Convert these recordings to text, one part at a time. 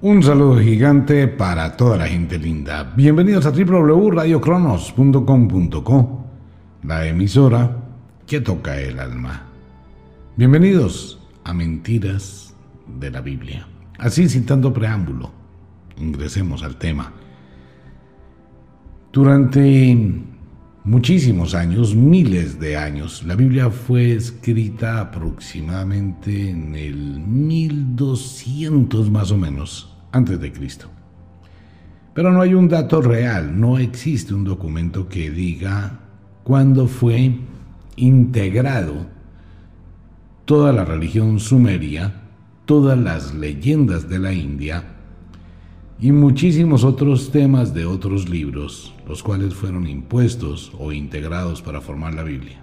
Un saludo gigante para toda la gente linda. Bienvenidos a www.radiocronos.com.co, la emisora que toca el alma. Bienvenidos a Mentiras de la Biblia. Así, sin tanto preámbulo, ingresemos al tema. Durante muchísimos años, miles de años. La Biblia fue escrita aproximadamente en el 1200 más o menos antes de Cristo. Pero no hay un dato real, no existe un documento que diga cuándo fue integrado toda la religión sumeria, todas las leyendas de la India, y muchísimos otros temas de otros libros, los cuales fueron impuestos o integrados para formar la Biblia.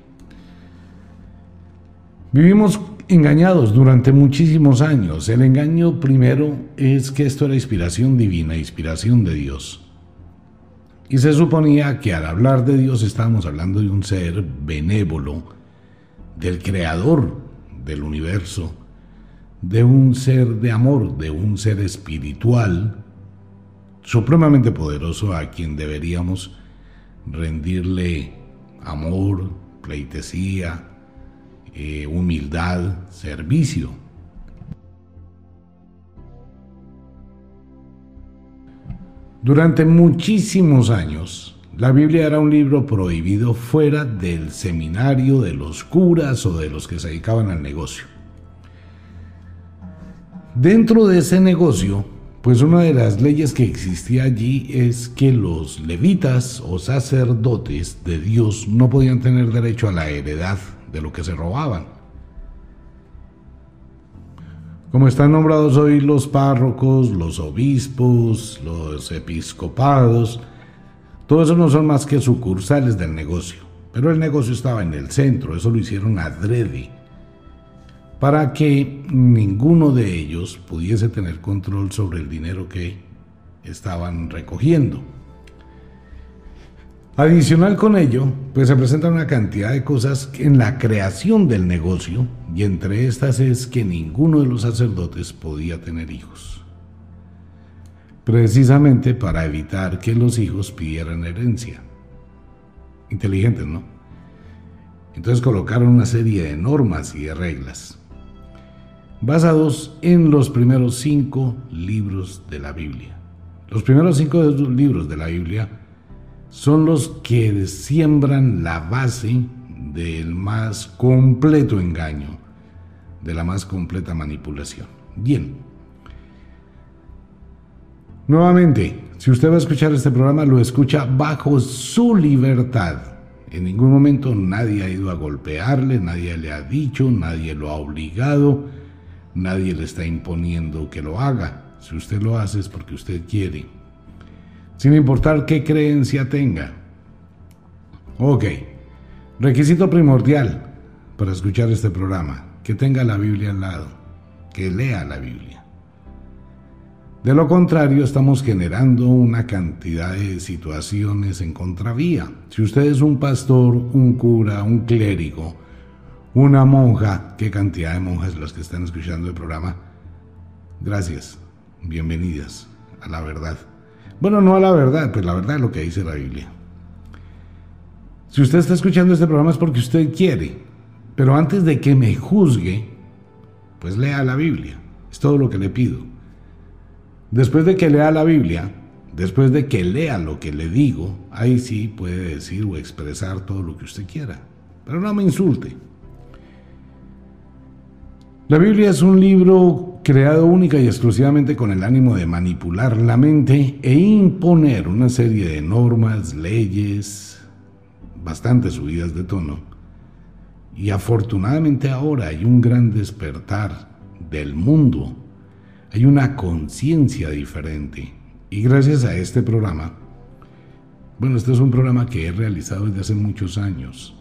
Vivimos engañados durante muchísimos años. El engaño primero es que esto era inspiración divina, inspiración de Dios. Y se suponía que al hablar de Dios estábamos hablando de un ser benévolo, del creador del universo, de un ser de amor, de un ser espiritual, supremamente poderoso a quien deberíamos rendirle amor, pleitesía, eh, humildad, servicio. Durante muchísimos años, la Biblia era un libro prohibido fuera del seminario de los curas o de los que se dedicaban al negocio. Dentro de ese negocio pues una de las leyes que existía allí es que los levitas o sacerdotes de Dios no podían tener derecho a la heredad de lo que se robaban. Como están nombrados hoy los párrocos, los obispos, los episcopados, todo eso no son más que sucursales del negocio. Pero el negocio estaba en el centro, eso lo hicieron adrede para que ninguno de ellos pudiese tener control sobre el dinero que estaban recogiendo. Adicional con ello, pues se presenta una cantidad de cosas en la creación del negocio y entre estas es que ninguno de los sacerdotes podía tener hijos. Precisamente para evitar que los hijos pidieran herencia. Inteligentes, ¿no? Entonces colocaron una serie de normas y de reglas basados en los primeros cinco libros de la Biblia. Los primeros cinco libros de la Biblia son los que siembran la base del más completo engaño, de la más completa manipulación. Bien. Nuevamente, si usted va a escuchar este programa, lo escucha bajo su libertad. En ningún momento nadie ha ido a golpearle, nadie le ha dicho, nadie lo ha obligado Nadie le está imponiendo que lo haga. Si usted lo hace es porque usted quiere. Sin importar qué creencia tenga. Ok. Requisito primordial para escuchar este programa. Que tenga la Biblia al lado. Que lea la Biblia. De lo contrario, estamos generando una cantidad de situaciones en contravía. Si usted es un pastor, un cura, un clérigo, una monja, qué cantidad de monjas las que están escuchando el programa. Gracias, bienvenidas a la verdad. Bueno, no a la verdad, pues la verdad es lo que dice la Biblia. Si usted está escuchando este programa es porque usted quiere, pero antes de que me juzgue, pues lea la Biblia. Es todo lo que le pido. Después de que lea la Biblia, después de que lea lo que le digo, ahí sí puede decir o expresar todo lo que usted quiera. Pero no me insulte. La Biblia es un libro creado única y exclusivamente con el ánimo de manipular la mente e imponer una serie de normas, leyes, bastante subidas de tono. Y afortunadamente ahora hay un gran despertar del mundo, hay una conciencia diferente. Y gracias a este programa, bueno, este es un programa que he realizado desde hace muchos años,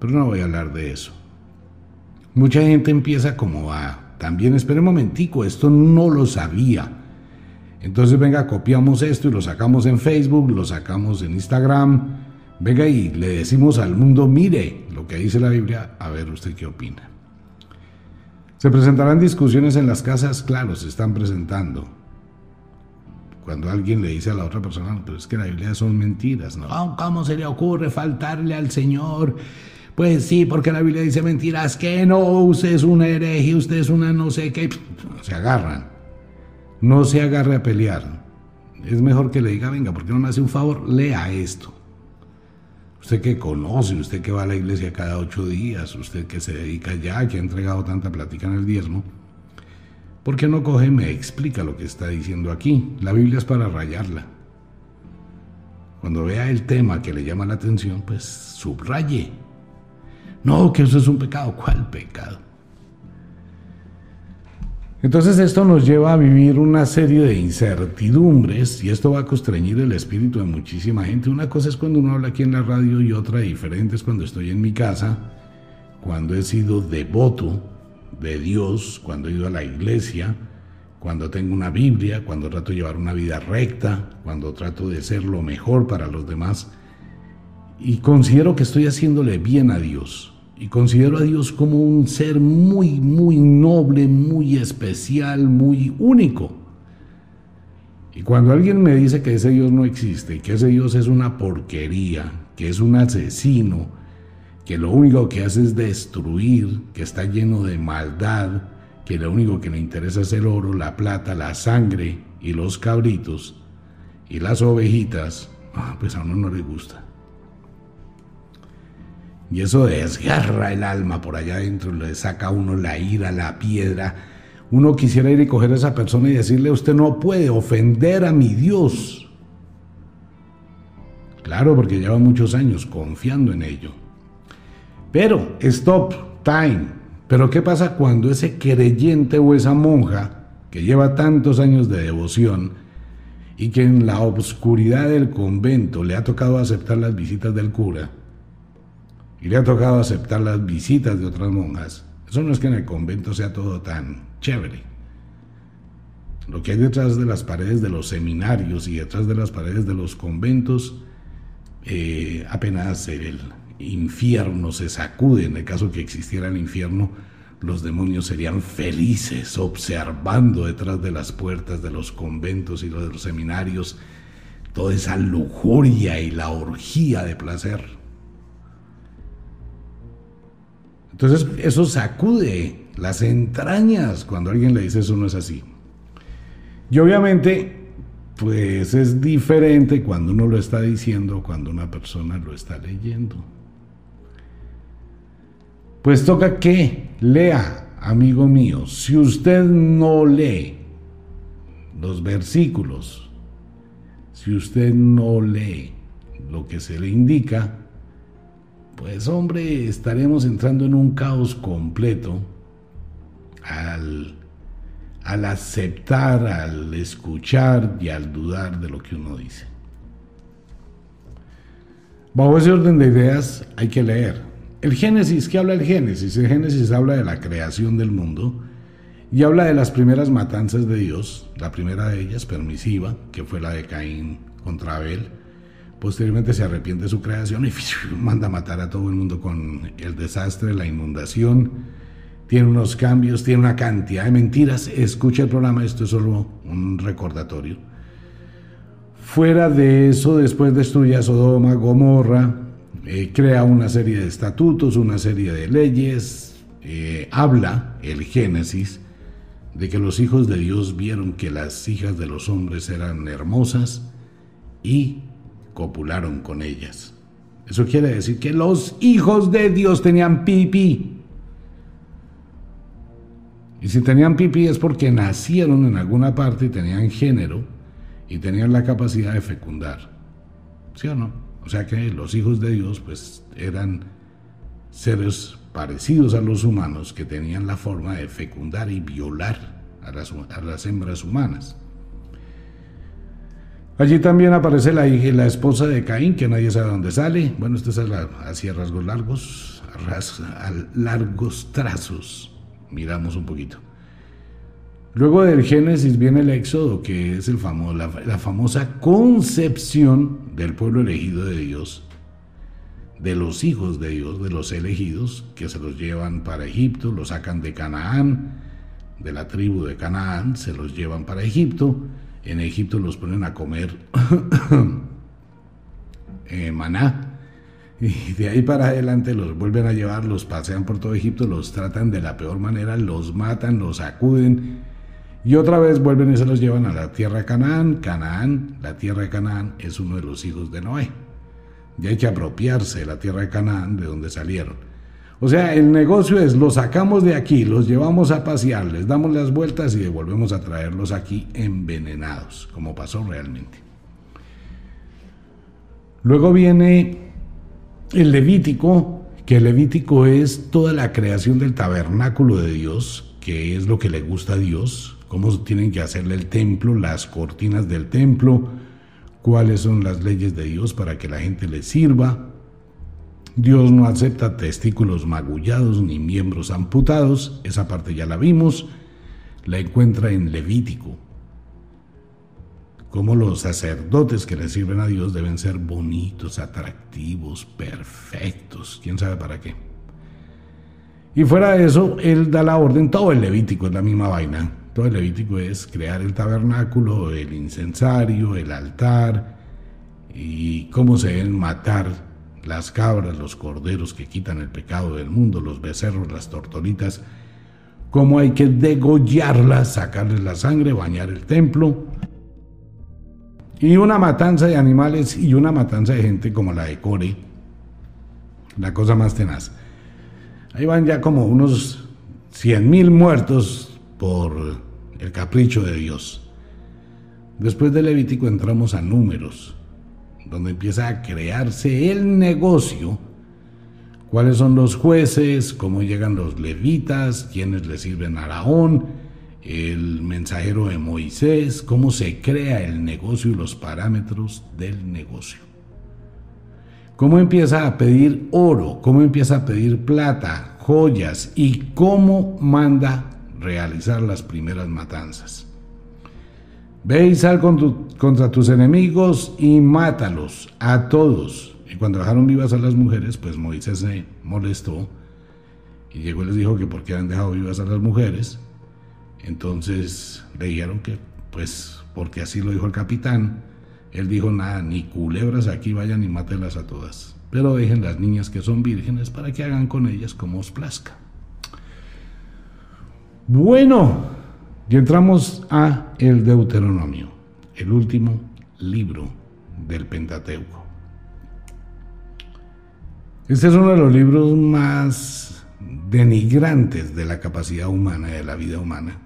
pero no voy a hablar de eso. Mucha gente empieza como a, también espera un momentico, esto no lo sabía. Entonces venga, copiamos esto y lo sacamos en Facebook, lo sacamos en Instagram. Venga y le decimos al mundo, mire lo que dice la Biblia, a ver usted qué opina. Se presentarán discusiones en las casas, claro, se están presentando. cuando alguien le dice a la otra persona, pero es que la Biblia son mentiras, ¿no? ¿Cómo se le ocurre faltarle al Señor? Pues sí, porque la Biblia dice mentiras, que no, usted es una hereje, usted es una no sé qué. Se agarran. No se agarre a pelear. Es mejor que le diga, venga, ¿por qué no me hace un favor? Lea esto. Usted que conoce, usted que va a la iglesia cada ocho días, usted que se dedica ya, que ha entregado tanta plática en el diezmo, ¿por qué no coge me explica lo que está diciendo aquí? La Biblia es para rayarla. Cuando vea el tema que le llama la atención, pues subraye no, que eso es un pecado. ¿Cuál pecado? Entonces esto nos lleva a vivir una serie de incertidumbres y esto va a constreñir el espíritu de muchísima gente. Una cosa es cuando uno habla aquí en la radio y otra diferente es cuando estoy en mi casa, cuando he sido devoto de Dios, cuando he ido a la iglesia, cuando tengo una Biblia, cuando trato de llevar una vida recta, cuando trato de ser lo mejor para los demás y considero que estoy haciéndole bien a Dios y considero a Dios como un ser muy, muy noble, muy especial, muy único. Y cuando alguien me dice que ese Dios no existe, que ese Dios es una porquería, que es un asesino, que lo único que hace es destruir, que está lleno de maldad, que lo único que le interesa es el oro, la plata, la sangre y los cabritos y las ovejitas, ah, pues a uno no le gusta. Y eso desgarra el alma por allá adentro, le saca a uno la ira, la piedra. Uno quisiera ir y coger a esa persona y decirle, usted no puede ofender a mi Dios. Claro, porque lleva muchos años confiando en ello. Pero, stop, time. Pero ¿qué pasa cuando ese creyente o esa monja que lleva tantos años de devoción y que en la obscuridad del convento le ha tocado aceptar las visitas del cura, y le ha tocado aceptar las visitas de otras monjas, eso no es que en el convento sea todo tan chévere. Lo que hay detrás de las paredes de los seminarios y detrás de las paredes de los conventos, eh, apenas el infierno se sacude, en el caso que existiera el infierno, los demonios serían felices observando detrás de las puertas de los conventos y de los seminarios toda esa lujuria y la orgía de placer. Entonces eso sacude las entrañas cuando alguien le dice eso no es así. Y obviamente, pues es diferente cuando uno lo está diciendo, cuando una persona lo está leyendo. Pues toca que lea, amigo mío, si usted no lee los versículos, si usted no lee lo que se le indica, pues hombre, estaremos entrando en un caos completo al, al aceptar, al escuchar y al dudar de lo que uno dice. Bajo ese orden de ideas hay que leer. El Génesis, ¿qué habla el Génesis? El Génesis habla de la creación del mundo y habla de las primeras matanzas de Dios, la primera de ellas permisiva, que fue la de Caín contra Abel, Posteriormente se arrepiente su creación y manda a matar a todo el mundo con el desastre, la inundación. Tiene unos cambios, tiene una cantidad de mentiras. Escucha el programa, esto es solo un recordatorio. Fuera de eso, después destruye a Sodoma, Gomorra, eh, crea una serie de estatutos, una serie de leyes, eh, habla el Génesis de que los hijos de Dios vieron que las hijas de los hombres eran hermosas y copularon con ellas. Eso quiere decir que los hijos de Dios tenían pipí. Y si tenían pipí es porque nacieron en alguna parte y tenían género y tenían la capacidad de fecundar. ¿Sí o no? O sea que los hijos de Dios pues eran seres parecidos a los humanos que tenían la forma de fecundar y violar a las, a las hembras humanas. Allí también aparece la, la esposa de Caín, que nadie sabe dónde sale. Bueno, esto es así a rasgos largos, largos trazos. Miramos un poquito. Luego del Génesis viene el Éxodo, que es el la, la famosa concepción del pueblo elegido de Dios, de los hijos de Dios, de los elegidos, que se los llevan para Egipto, los sacan de Canaán, de la tribu de Canaán, se los llevan para Egipto En Egipto los ponen a comer eh, maná. Y de ahí para adelante los vuelven a llevar, los pasean por todo Egipto, los tratan de la peor manera, los matan, los sacuden. Y otra vez vuelven y se los llevan a la tierra de Canaán. Canaán, la tierra de Canaán, es uno de los hijos de Noé. Y hay que apropiarse de la tierra de Canaán, de donde salieron. O sea, el negocio es, los sacamos de aquí, los llevamos a pasear, les damos las vueltas y devolvemos a traerlos aquí envenenados, como pasó realmente. Luego viene el Levítico, que el Levítico es toda la creación del tabernáculo de Dios, que es lo que le gusta a Dios, cómo tienen que hacerle el templo, las cortinas del templo, cuáles son las leyes de Dios para que la gente le sirva. Dios no acepta testículos magullados ni miembros amputados, esa parte ya la vimos, la encuentra en Levítico. Como los sacerdotes que le sirven a Dios deben ser bonitos, atractivos, perfectos, quién sabe para qué. Y fuera de eso, Él da la orden, todo el Levítico es la misma vaina, todo el Levítico es crear el tabernáculo, el incensario, el altar. Y cómo se deben matar las cabras, los corderos que quitan el pecado del mundo, los becerros, las tortolitas, cómo hay que degollarlas, sacarles la sangre, bañar el templo. Y una matanza de animales y una matanza de gente como la de Core, la cosa más tenaz. Ahí van ya como unos 100 mil muertos por el capricho de Dios. Después de Levítico entramos a números, donde empieza a crearse el negocio, cuáles son los jueces, cómo llegan los levitas, quiénes le sirven a Araón, el mensajero de Moisés, cómo se crea el negocio y los parámetros del negocio. Cómo empieza a pedir oro, cómo empieza a pedir plata, joyas y cómo manda realizar las primeras matanzas. Ve y sal contra tus enemigos y mátalos a todos. Y cuando dejaron vivas a las mujeres, pues Moisés se molestó y llegó y les dijo que por qué han dejado vivas a las mujeres. Entonces le dijeron que, pues, porque así lo dijo el capitán. Él dijo, nada, ni culebras aquí vayan y mátelas a todas. Pero dejen las niñas que son vírgenes para que hagan con ellas como os plazca. Bueno, y entramos a el Deuteronomio, el último libro del Pentateuco. Este es uno de los libros más denigrantes de la capacidad humana, de la vida humana.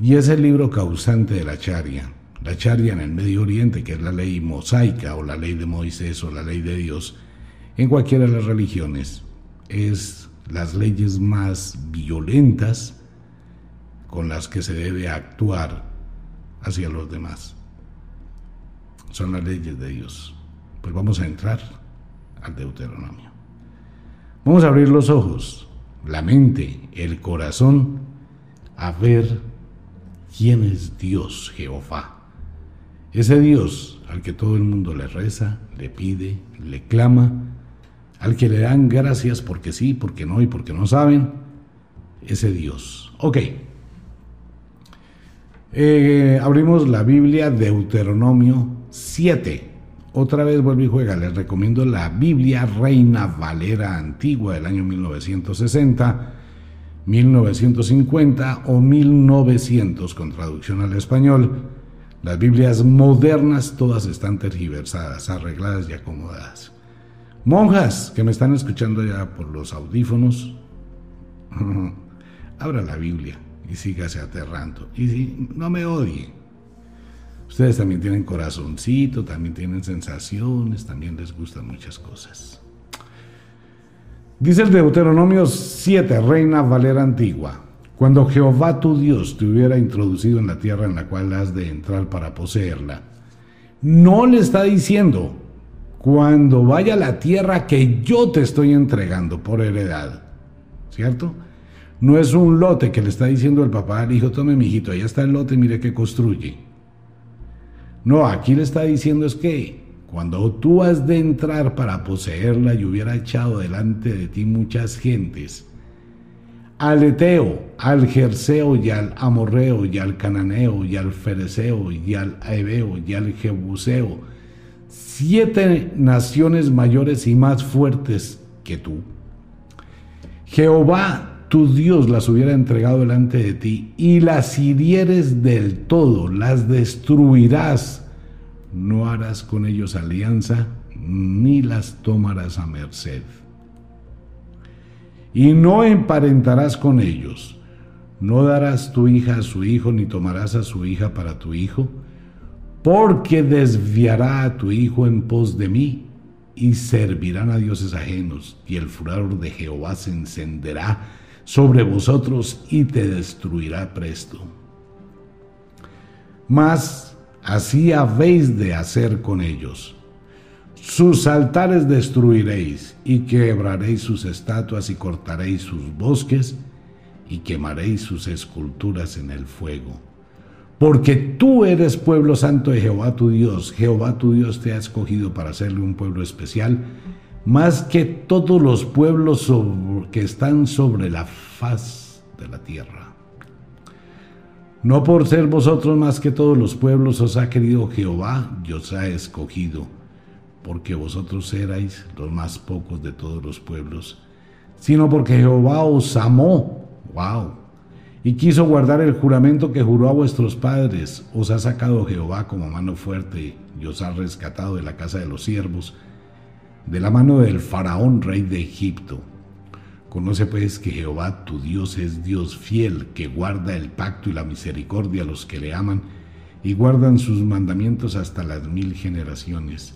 Y es el libro causante de la charia. La charia en el Medio Oriente, que es la ley mosaica o la ley de Moisés o la ley de Dios, en cualquiera de las religiones, es las leyes más violentas con las que se debe actuar hacia los demás. Son las leyes de Dios. Pues vamos a entrar al Deuteronomio. Vamos a abrir los ojos, la mente, el corazón, a ver quién es Dios Jehová. Ese Dios al que todo el mundo le reza, le pide, le clama, al que le dan gracias porque sí, porque no y porque no saben, ese Dios. Ok. Eh, abrimos la Biblia Deuteronomio 7. Otra vez vuelve y juega. Les recomiendo la Biblia Reina Valera Antigua del año 1960, 1950 o 1900 con traducción al español. Las Biblias modernas todas están tergiversadas, arregladas y acomodadas. Monjas que me están escuchando ya por los audífonos, abra la Biblia y sígase aterrando. Y no me odie. Ustedes también tienen corazoncito, también tienen sensaciones, también les gustan muchas cosas. Dice el Deuteronomio 7, Reina Valera Antigua. Cuando Jehová tu Dios te hubiera introducido en la tierra en la cual has de entrar para poseerla, no le está diciendo, cuando vaya a la tierra que yo te estoy entregando por heredad. ¿Cierto? No es un lote que le está diciendo el papá al hijo, tome mi hijito, ahí está el lote, mire qué construye. No, aquí le está diciendo es que cuando tú has de entrar para poseerla y hubiera echado delante de ti muchas gentes, al Eteo, al Jerseo y al Amorreo y al Cananeo y al Fereceo y al Ebeo y al Jebuseo, siete naciones mayores y más fuertes que tú. Jehová tu Dios las hubiera entregado delante de ti y las hirieres del todo, las destruirás. No harás con ellos alianza ni las tomarás a merced y no emparentarás con ellos. No darás tu hija a su hijo, ni tomarás a su hija para tu hijo, porque desviará a tu hijo en pos de mí, y servirán a dioses ajenos, y el furor de Jehová se encenderá sobre vosotros y te destruirá presto. Mas así habéis de hacer con ellos sus altares destruiréis y quebraréis sus estatuas y cortaréis sus bosques y quemaréis sus esculturas en el fuego. Porque tú eres pueblo santo de Jehová tu Dios. Jehová tu Dios te ha escogido para hacerle un pueblo especial, más que todos los pueblos que están sobre la faz de la tierra. No por ser vosotros más que todos los pueblos os ha querido Jehová y os ha escogido porque vosotros erais los más pocos de todos los pueblos, sino porque Jehová os amó. ¡Wow! Y quiso guardar el juramento que juró a vuestros padres. Os ha sacado Jehová como mano fuerte y os ha rescatado de la casa de los siervos, de la mano del faraón rey de Egipto. Conoce pues que Jehová tu Dios es Dios fiel, que guarda el pacto y la misericordia a los que le aman y guardan sus mandamientos hasta las mil generaciones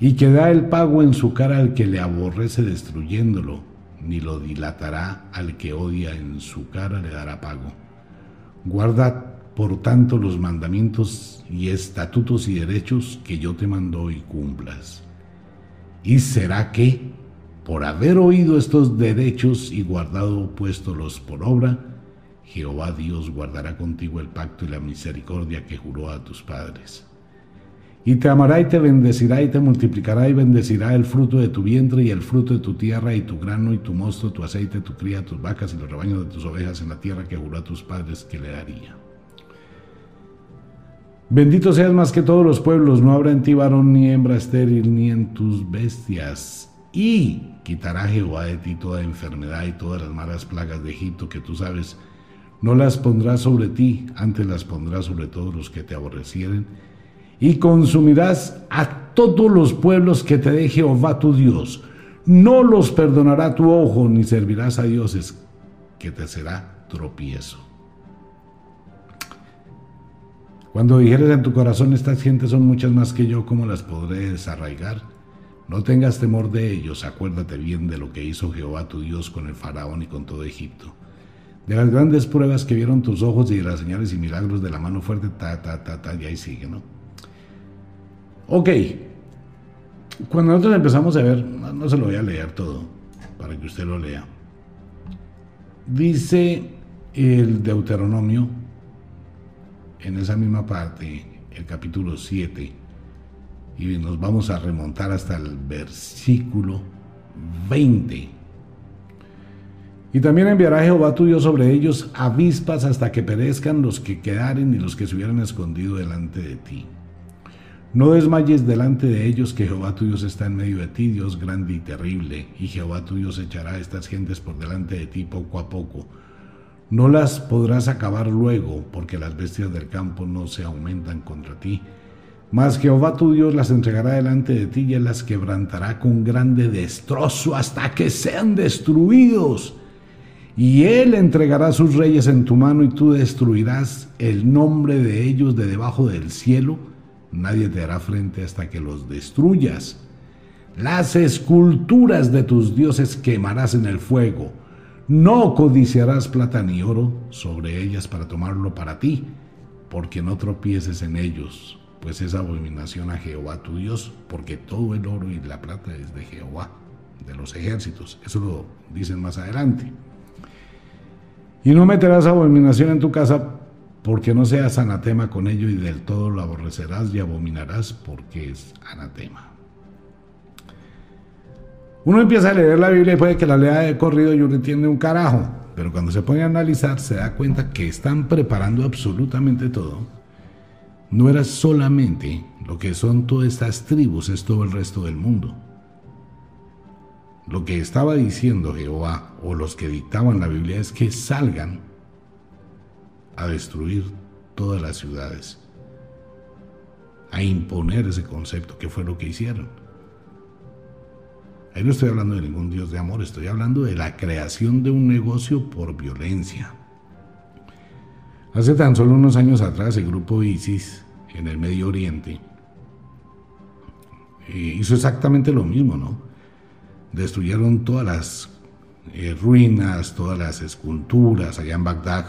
y que da el pago en su cara al que le aborrece destruyéndolo, ni lo dilatará al que odia en su cara le dará pago. Guarda, por tanto, los mandamientos y estatutos y derechos que yo te mando y cumplas. Y será que, por haber oído estos derechos y guardado puestos por obra, Jehová Dios guardará contigo el pacto y la misericordia que juró a tus padres y te amará y te bendecirá y te multiplicará y bendecirá el fruto de tu vientre y el fruto de tu tierra y tu grano y tu mosto, tu aceite, tu cría, tus vacas y los rebaños de tus ovejas en la tierra que juró a tus padres que le daría. Bendito seas más que todos los pueblos, no habrá en ti varón ni hembra estéril ni en tus bestias. Y quitará Jehová de ti toda enfermedad y todas las malas plagas de Egipto que tú sabes, no las pondrá sobre ti, antes las pondrá sobre todos los que te aborrecieren y consumirás a todos los pueblos que te dé Jehová tu Dios. No los perdonará tu ojo, ni servirás a dioses, que te será tropiezo. Cuando dijeres en tu corazón, estas gentes son muchas más que yo, ¿cómo las podré desarraigar? No tengas temor de ellos, acuérdate bien de lo que hizo Jehová tu Dios con el faraón y con todo Egipto. De las grandes pruebas que vieron tus ojos y de las señales y milagros de la mano fuerte, ta, ta, ta, ta, y ahí sigue, ¿no? Ok, cuando nosotros empezamos a ver, no se lo voy a leer todo, para que usted lo lea. Dice el Deuteronomio, en esa misma parte, el capítulo 7, y nos vamos a remontar hasta el versículo 20. Y también enviará Jehová tuyo sobre ellos avispas hasta que perezcan los que quedaren y los que se hubieran escondido delante de ti. No desmayes delante de ellos que Jehová tu Dios está en medio de ti, Dios grande y terrible, y Jehová tu Dios echará a estas gentes por delante de ti poco a poco. No las podrás acabar luego, porque las bestias del campo no se aumentan contra ti. Mas Jehová tu Dios las entregará delante de ti y él las quebrantará con grande destrozo hasta que sean destruidos. Y él entregará sus reyes en tu mano y tú destruirás el nombre de ellos de debajo del cielo Nadie te hará frente hasta que los destruyas. Las esculturas de tus dioses quemarás en el fuego. No codiciarás plata ni oro sobre ellas para tomarlo para ti, porque no tropieces en ellos, pues es abominación a Jehová tu Dios, porque todo el oro y la plata es de Jehová, de los ejércitos. Eso lo dicen más adelante. Y no meterás abominación en tu casa porque no seas anatema con ello y del todo lo aborrecerás y abominarás porque es anatema. Uno empieza a leer la Biblia y puede que la lea de corrido y uno entiende un carajo, Pero cuando se pone a analizar se da cuenta que están preparando absolutamente todo. No era solamente lo que son todas estas tribus, es todo el resto del mundo. Lo que estaba diciendo Jehová o los que dictaban la Biblia es que salgan a destruir todas las ciudades, a imponer ese concepto, que fue lo que hicieron. Ahí no estoy hablando de ningún Dios de amor, estoy hablando de la creación de un negocio por violencia. Hace tan solo unos años atrás el grupo ISIS en el Medio Oriente eh, hizo exactamente lo mismo, ¿no? destruyeron todas las eh, ruinas, todas las esculturas allá en Bagdad,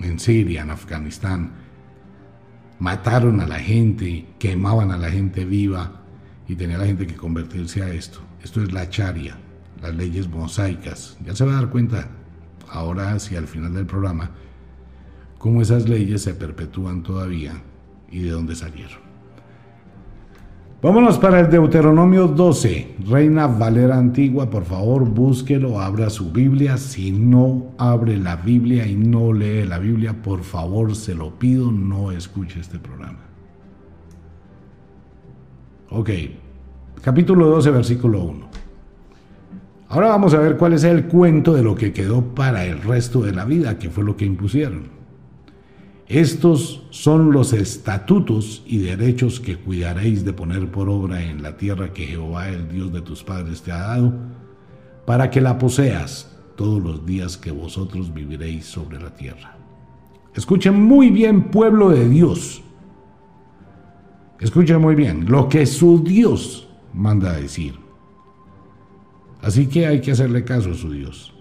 en Siria, en Afganistán. Mataron a la gente, quemaban a la gente viva y tenía la gente que convertirse a esto. Esto es la charia, las leyes mosaicas. Ya se va a dar cuenta ahora hacia el final del programa cómo esas leyes se perpetúan todavía y de dónde salieron. Vámonos para el Deuteronomio 12. Reina Valera Antigua, por favor, búsquelo, abra su Biblia. Si no abre la Biblia y no lee la Biblia, por favor, se lo pido, no escuche este programa. Ok, capítulo 12, versículo 1. Ahora vamos a ver cuál es el cuento de lo que quedó para el resto de la vida, que fue lo que impusieron. Estos son los estatutos y derechos que cuidaréis de poner por obra en la tierra que Jehová, el Dios de tus padres, te ha dado, para que la poseas todos los días que vosotros viviréis sobre la tierra. Escuchen muy bien, pueblo de Dios. Escuchen muy bien lo que su Dios manda decir. Así que hay que hacerle caso a su Dios.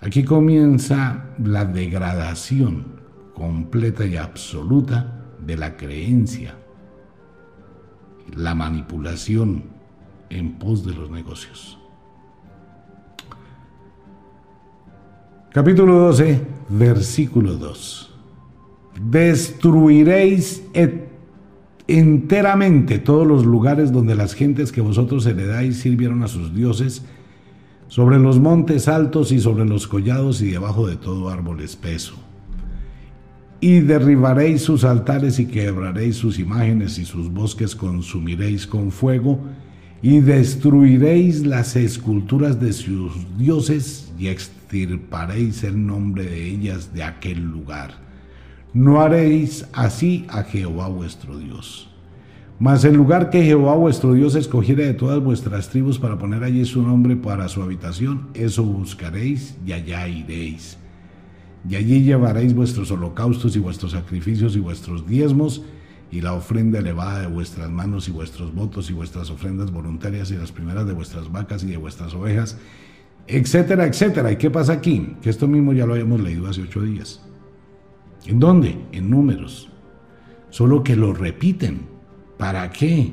Aquí comienza la degradación completa y absoluta de la creencia, la manipulación en pos de los negocios. Capítulo 12, versículo 2. Destruiréis enteramente todos los lugares donde las gentes que vosotros heredáis sirvieron a sus dioses, sobre los montes altos y sobre los collados y debajo de todo árbol espeso y derribaréis sus altares y quebraréis sus imágenes y sus bosques consumiréis con fuego y destruiréis las esculturas de sus dioses y extirparéis el nombre de ellas de aquel lugar. No haréis así a Jehová vuestro Dios. Mas el lugar que Jehová vuestro Dios escogiere de todas vuestras tribus para poner allí su nombre para su habitación, eso buscaréis y allá iréis y allí llevaréis vuestros holocaustos y vuestros sacrificios y vuestros diezmos y la ofrenda elevada de vuestras manos y vuestros votos y vuestras ofrendas voluntarias y las primeras de vuestras vacas y de vuestras ovejas, etcétera, etcétera. ¿Y qué pasa aquí? Que esto mismo ya lo habíamos leído hace ocho días. ¿En dónde? En números. Solo que lo repiten. ¿Para qué?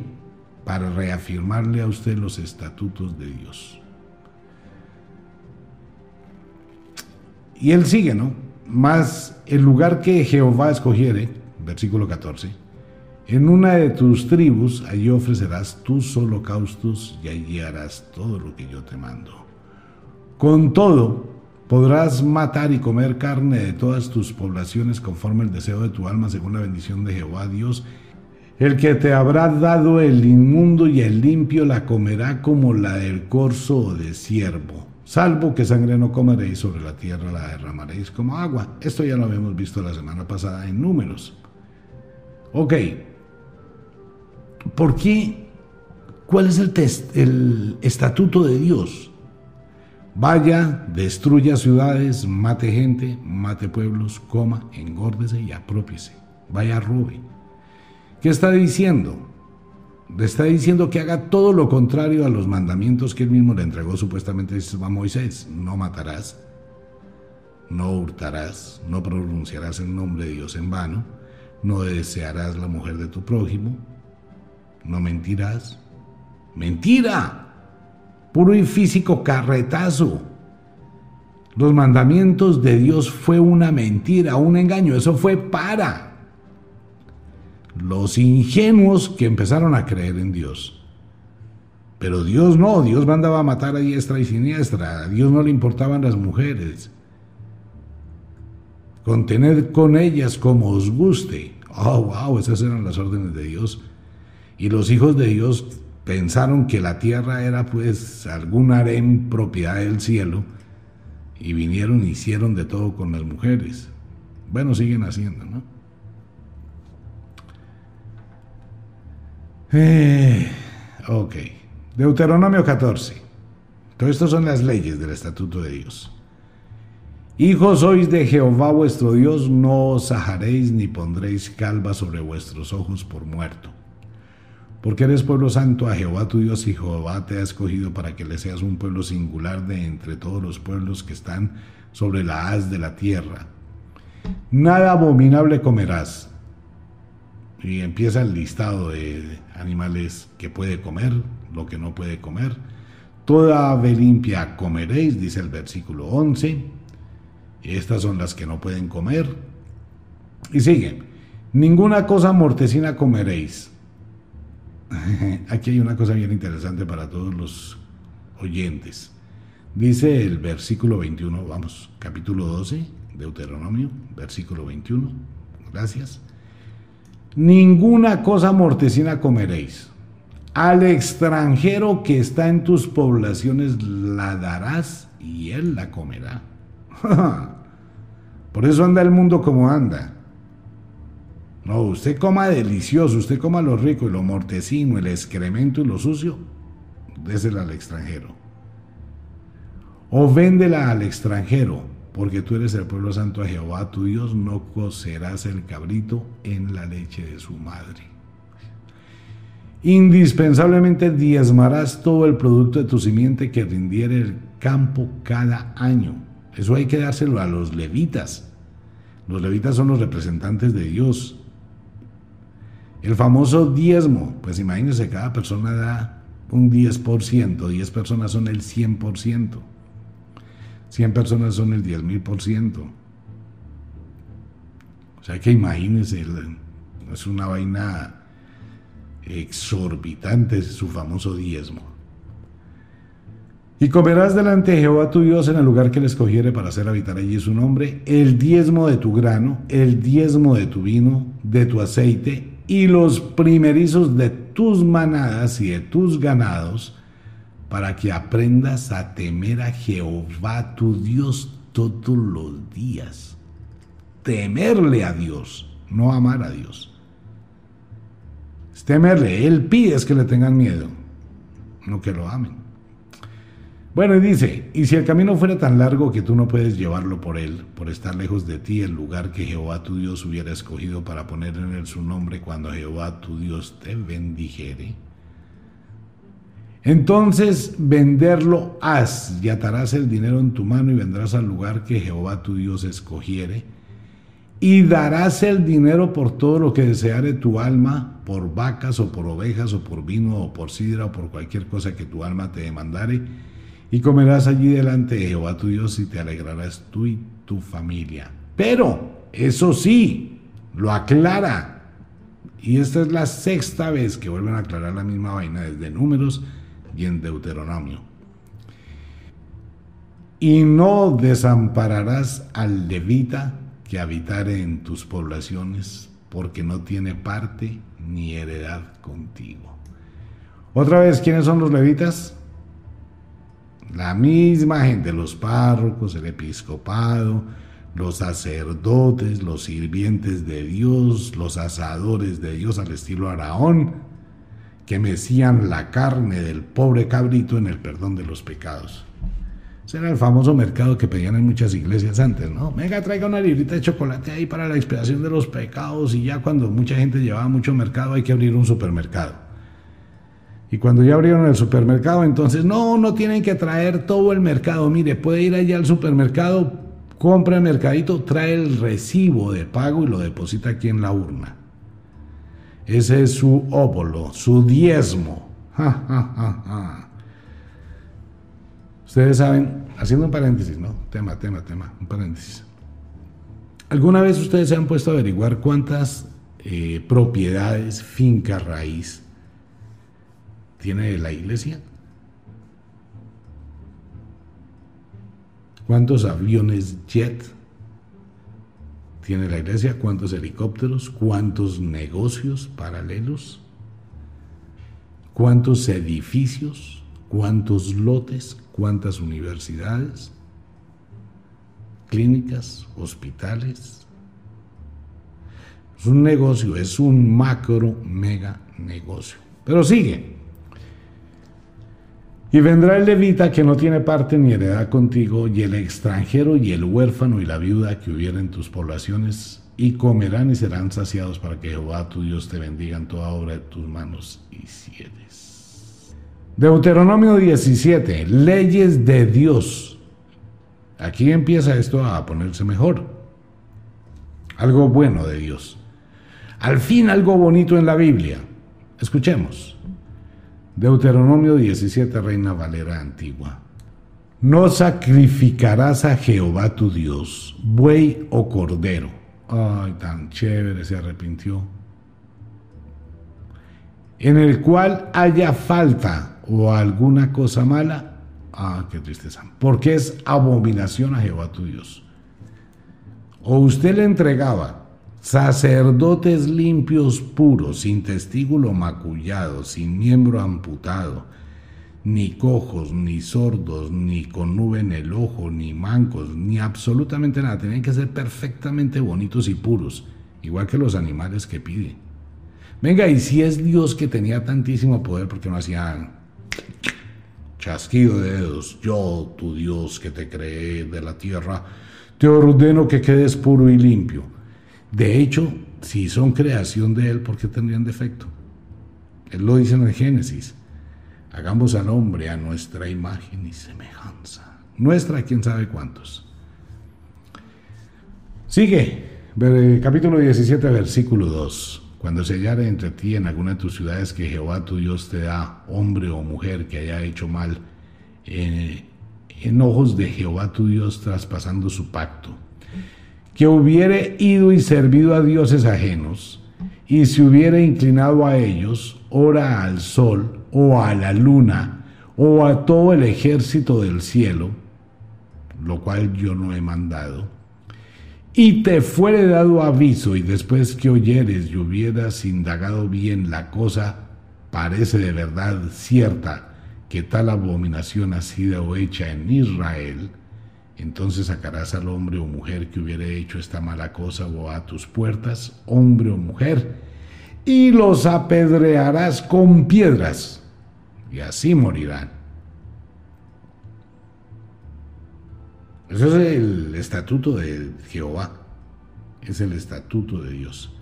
Para reafirmarle a usted los estatutos de Dios. Y él sigue, ¿no? Más el lugar que Jehová escogiere, versículo 14, en una de tus tribus, allí ofrecerás tus holocaustos y allí harás todo lo que yo te mando. Con todo, podrás matar y comer carne de todas tus poblaciones conforme el deseo de tu alma, según la bendición de Jehová Dios. El que te habrá dado el inmundo y el limpio la comerá como la del corzo o de siervo Salvo que sangre no comeréis sobre la tierra, la derramaréis como agua. Esto ya lo habíamos visto la semana pasada en números. Ok. ¿Por qué? ¿Cuál es el, el estatuto de Dios? Vaya, destruya ciudades, mate gente, mate pueblos, coma, engórdese y apropiese. Vaya, robe. ¿Qué está diciendo? Le está diciendo que haga todo lo contrario a los mandamientos que él mismo le entregó supuestamente a Moisés. No matarás, no hurtarás, no pronunciarás el nombre de Dios en vano, no desearás la mujer de tu prójimo, no mentirás. Mentira, puro y físico carretazo. Los mandamientos de Dios fue una mentira, un engaño, eso fue para los ingenuos que empezaron a creer en Dios. Pero Dios no, Dios mandaba a matar a diestra y siniestra, a Dios no le importaban las mujeres. Contened con ellas como os guste. Oh, wow, esas eran las órdenes de Dios. Y los hijos de Dios pensaron que la tierra era pues algún harén propiedad del cielo y vinieron y hicieron de todo con las mujeres. Bueno, siguen haciendo, ¿no? Eh, ok. Deuteronomio 14. Todo esto son las leyes del estatuto de Dios. Hijos sois de Jehová vuestro Dios, no os ajaréis ni pondréis calva sobre vuestros ojos por muerto. Porque eres pueblo santo a Jehová tu Dios y Jehová te ha escogido para que le seas un pueblo singular de entre todos los pueblos que están sobre la haz de la tierra. Nada abominable comerás. Y empieza el listado de animales que puede comer, lo que no puede comer. Toda ave limpia comeréis, dice el versículo 11. Y estas son las que no pueden comer. Y sigue. Ninguna cosa mortecina comeréis Aquí hay una cosa bien interesante para todos los oyentes. Dice el versículo 21, vamos, capítulo 12, Deuteronomio, versículo 21. Gracias. Ninguna cosa mortecina comeréis. Al extranjero que está en tus poblaciones la darás y él la comerá. Por eso anda el mundo como anda. No, usted coma delicioso, usted coma lo rico y lo mortecino, el excremento y lo sucio, désela al extranjero. O véndela al extranjero, porque tú eres el pueblo santo de Jehová, tu Dios, no cocerás el cabrito en la leche de su madre. Indispensablemente diezmarás todo el producto de tu simiente que rindiere el campo cada año. Eso hay que dárselo a los levitas. Los levitas son los representantes de Dios. El famoso diezmo, pues imagínense, cada persona da un 10%, 10 personas son el 100%, 100 personas son el 10 mil por ciento. O sea que imagínense, es una vaina exorbitante su famoso diezmo. Y comerás delante de Jehová tu Dios en el lugar que le escogiere para hacer habitar allí su nombre, el diezmo de tu grano, el diezmo de tu vino, de tu aceite y los primerizos de tus manadas y de tus ganados, para que aprendas a temer a Jehová tu Dios todos los días. Temerle a Dios, no amar a Dios. Es temerle, Él pide es que le tengan miedo, no que lo amen. Bueno, y dice, y si el camino fuera tan largo que tú no puedes llevarlo por él, por estar lejos de ti, el lugar que Jehová tu Dios hubiera escogido para poner en él su nombre cuando Jehová tu Dios te bendijere, entonces venderlo haz y atarás el dinero en tu mano y vendrás al lugar que Jehová tu Dios escogiere y darás el dinero por todo lo que deseare tu alma, por vacas o por ovejas o por vino o por sidra o por cualquier cosa que tu alma te demandare y comerás allí delante de Jehová tu Dios y te alegrarás tú y tu familia. Pero, eso sí, lo aclara. Y esta es la sexta vez que vuelven a aclarar la misma vaina desde números y en Deuteronomio. Y no desampararás al levita que habitare en tus poblaciones, porque no tiene parte ni heredad contigo. Otra vez, ¿quiénes son los levitas? La misma gente, los párrocos, el episcopado, los sacerdotes, los sirvientes de Dios, los asadores de Dios al estilo Araón, que mecían la carne del pobre cabrito en el perdón de los pecados. Ese era el famoso mercado que pedían en muchas iglesias antes, ¿no? Venga, traiga una librita de chocolate ahí para la expiación de los pecados y ya cuando mucha gente llevaba mucho mercado hay que abrir un supermercado. Y cuando ya abrieron el supermercado, entonces, no, no tienen que traer todo el mercado. Mire, puede ir allá al supermercado, compra el mercadito, trae el recibo de pago y lo deposita aquí en la urna. Ese es su óbolo, su diezmo. Ustedes saben, haciendo un paréntesis, ¿no? Tema, tema, tema, un paréntesis. ¿Alguna vez ustedes se han puesto a averiguar cuántas eh, propiedades, finca raíz, tiene la iglesia? ¿Cuántos aviones jet tiene la iglesia? ¿Cuántos helicópteros? ¿Cuántos negocios paralelos? ¿Cuántos edificios? ¿Cuántos lotes? ¿Cuántas universidades? ¿Clínicas? ¿Hospitales? Es un negocio, es un macro mega negocio. Pero sigue. Y vendrá el levita que no tiene parte ni heredad contigo, y el extranjero y el huérfano y la viuda que hubiera en tus poblaciones, y comerán y serán saciados para que Jehová tu Dios te bendiga en toda obra de tus manos y sienes. Deuteronomio 17, leyes de Dios. Aquí empieza esto a ponerse mejor. Algo bueno de Dios. Al fin algo bonito en la Biblia. Escuchemos. Deuteronomio 17, Reina Valera Antigua. No sacrificarás a Jehová tu Dios, buey o cordero. Ay, tan chévere, se arrepintió. En el cual haya falta o alguna cosa mala. Ah, qué tristeza. Porque es abominación a Jehová tu Dios. O usted le entregaba sacerdotes limpios puros, sin testículo macullado, sin miembro amputado, ni cojos, ni sordos, ni con nube en el ojo, ni mancos, ni absolutamente nada. Tenían que ser perfectamente bonitos y puros, igual que los animales que pide. Venga, y si es Dios que tenía tantísimo poder, porque no hacía chasquido de dedos? Yo, tu Dios que te creé de la tierra, te ordeno que quedes puro y limpio. De hecho, si son creación de Él, ¿por qué tendrían defecto? Él lo dice en el Génesis. Hagamos al hombre a nuestra imagen y semejanza. Nuestra, quién sabe cuántos. Sigue, capítulo 17, versículo 2. Cuando se hallare entre ti en alguna de tus ciudades que Jehová tu Dios te da, hombre o mujer que haya hecho mal, eh, en ojos de Jehová tu Dios traspasando su pacto, que hubiere ido y servido a dioses ajenos, y se hubiere inclinado a ellos, ora al sol o a la luna, o a todo el ejército del cielo, lo cual yo no he mandado, y te fuere dado aviso, y después que oyeres y hubieras indagado bien la cosa, parece de verdad cierta que tal abominación ha sido hecha en Israel, entonces sacarás al hombre o mujer que hubiere hecho esta mala cosa o a tus puertas, hombre o mujer, y los apedrearás con piedras, y así morirán. Ese es el estatuto de Jehová, es el estatuto de Dios.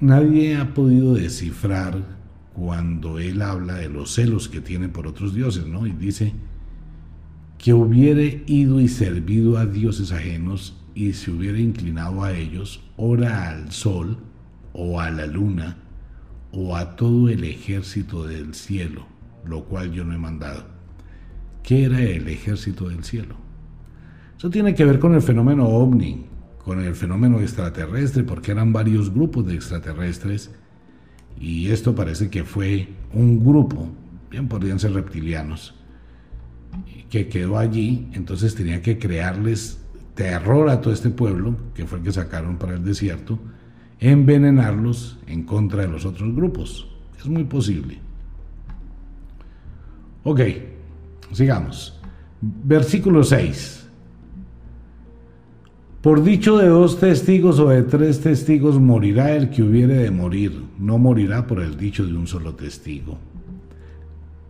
Nadie ha podido descifrar cuando él habla de los celos que tiene por otros dioses, ¿no? Y dice, que hubiere ido y servido a dioses ajenos y se hubiera inclinado a ellos, ora al sol o a la luna o a todo el ejército del cielo, lo cual yo no he mandado. ¿Qué era el ejército del cielo? Eso tiene que ver con el fenómeno ovni, con el fenómeno extraterrestre, porque eran varios grupos de extraterrestres y esto parece que fue un grupo, bien podrían ser reptilianos, que quedó allí, entonces tenía que crearles terror a todo este pueblo, que fue el que sacaron para el desierto, envenenarlos en contra de los otros grupos. Es muy posible. Ok, sigamos. Versículo 6. Por dicho de dos testigos o de tres testigos morirá el que hubiere de morir, no morirá por el dicho de un solo testigo.